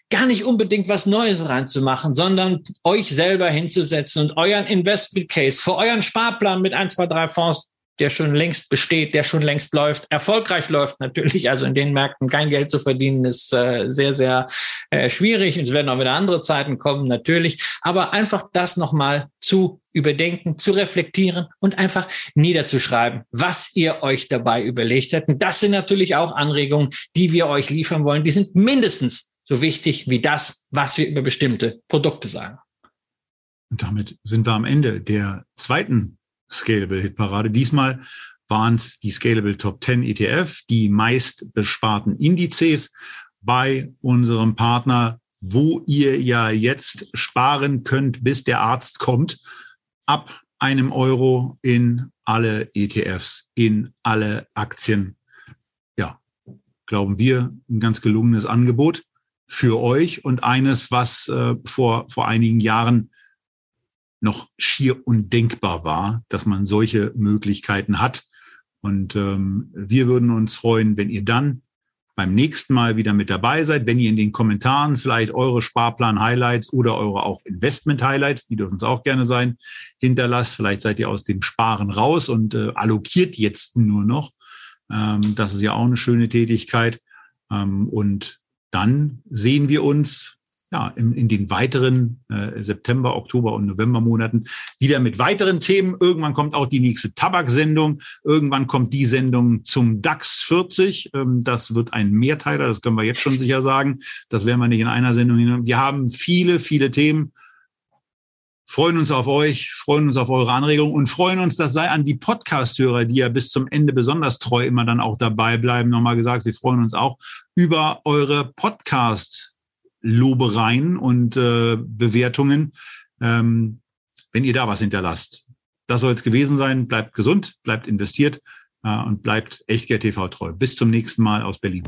gar nicht unbedingt was Neues reinzumachen, sondern euch selber hinzusetzen und euren Investment Case für euren Sparplan mit ein, zwei, drei Fonds der schon längst besteht, der schon längst läuft, erfolgreich läuft natürlich. Also in den Märkten kein Geld zu verdienen, ist äh, sehr, sehr äh, schwierig. Und es werden auch wieder andere Zeiten kommen, natürlich. Aber einfach das nochmal zu überdenken, zu reflektieren und einfach niederzuschreiben, was ihr euch dabei überlegt. Und das sind natürlich auch Anregungen, die wir euch liefern wollen. Die sind mindestens so wichtig wie das, was wir über bestimmte Produkte sagen. Und damit sind wir am Ende der zweiten Scalable Hitparade. Diesmal waren es die Scalable Top 10 ETF, die meist besparten Indizes bei unserem Partner, wo ihr ja jetzt sparen könnt, bis der Arzt kommt, ab einem Euro in alle ETFs, in alle Aktien. Ja, glauben wir, ein ganz gelungenes Angebot für euch und eines, was äh, vor, vor einigen Jahren noch schier undenkbar war, dass man solche Möglichkeiten hat. Und ähm, wir würden uns freuen, wenn ihr dann beim nächsten Mal wieder mit dabei seid, wenn ihr in den Kommentaren vielleicht eure Sparplan-Highlights oder eure auch Investment-Highlights, die dürfen es auch gerne sein, hinterlasst. Vielleicht seid ihr aus dem Sparen raus und äh, allokiert jetzt nur noch. Ähm, das ist ja auch eine schöne Tätigkeit. Ähm, und dann sehen wir uns ja, in, in den weiteren äh, September, Oktober und Novembermonaten wieder mit weiteren Themen. Irgendwann kommt auch die nächste Tabaksendung. Irgendwann kommt die Sendung zum DAX 40. Ähm, das wird ein Mehrteiler, das können wir jetzt schon sicher sagen. Das werden wir nicht in einer Sendung hin. Wir haben viele, viele Themen. Freuen uns auf euch, freuen uns auf eure Anregungen und freuen uns, das sei an die Podcast-Hörer, die ja bis zum Ende besonders treu immer dann auch dabei bleiben. Nochmal gesagt, wir freuen uns auch über eure Podcast Lobereien und äh, Bewertungen, ähm, wenn ihr da was hinterlasst. Das soll es gewesen sein. Bleibt gesund, bleibt investiert äh, und bleibt Echtgeld TV treu. Bis zum nächsten Mal aus Berlin.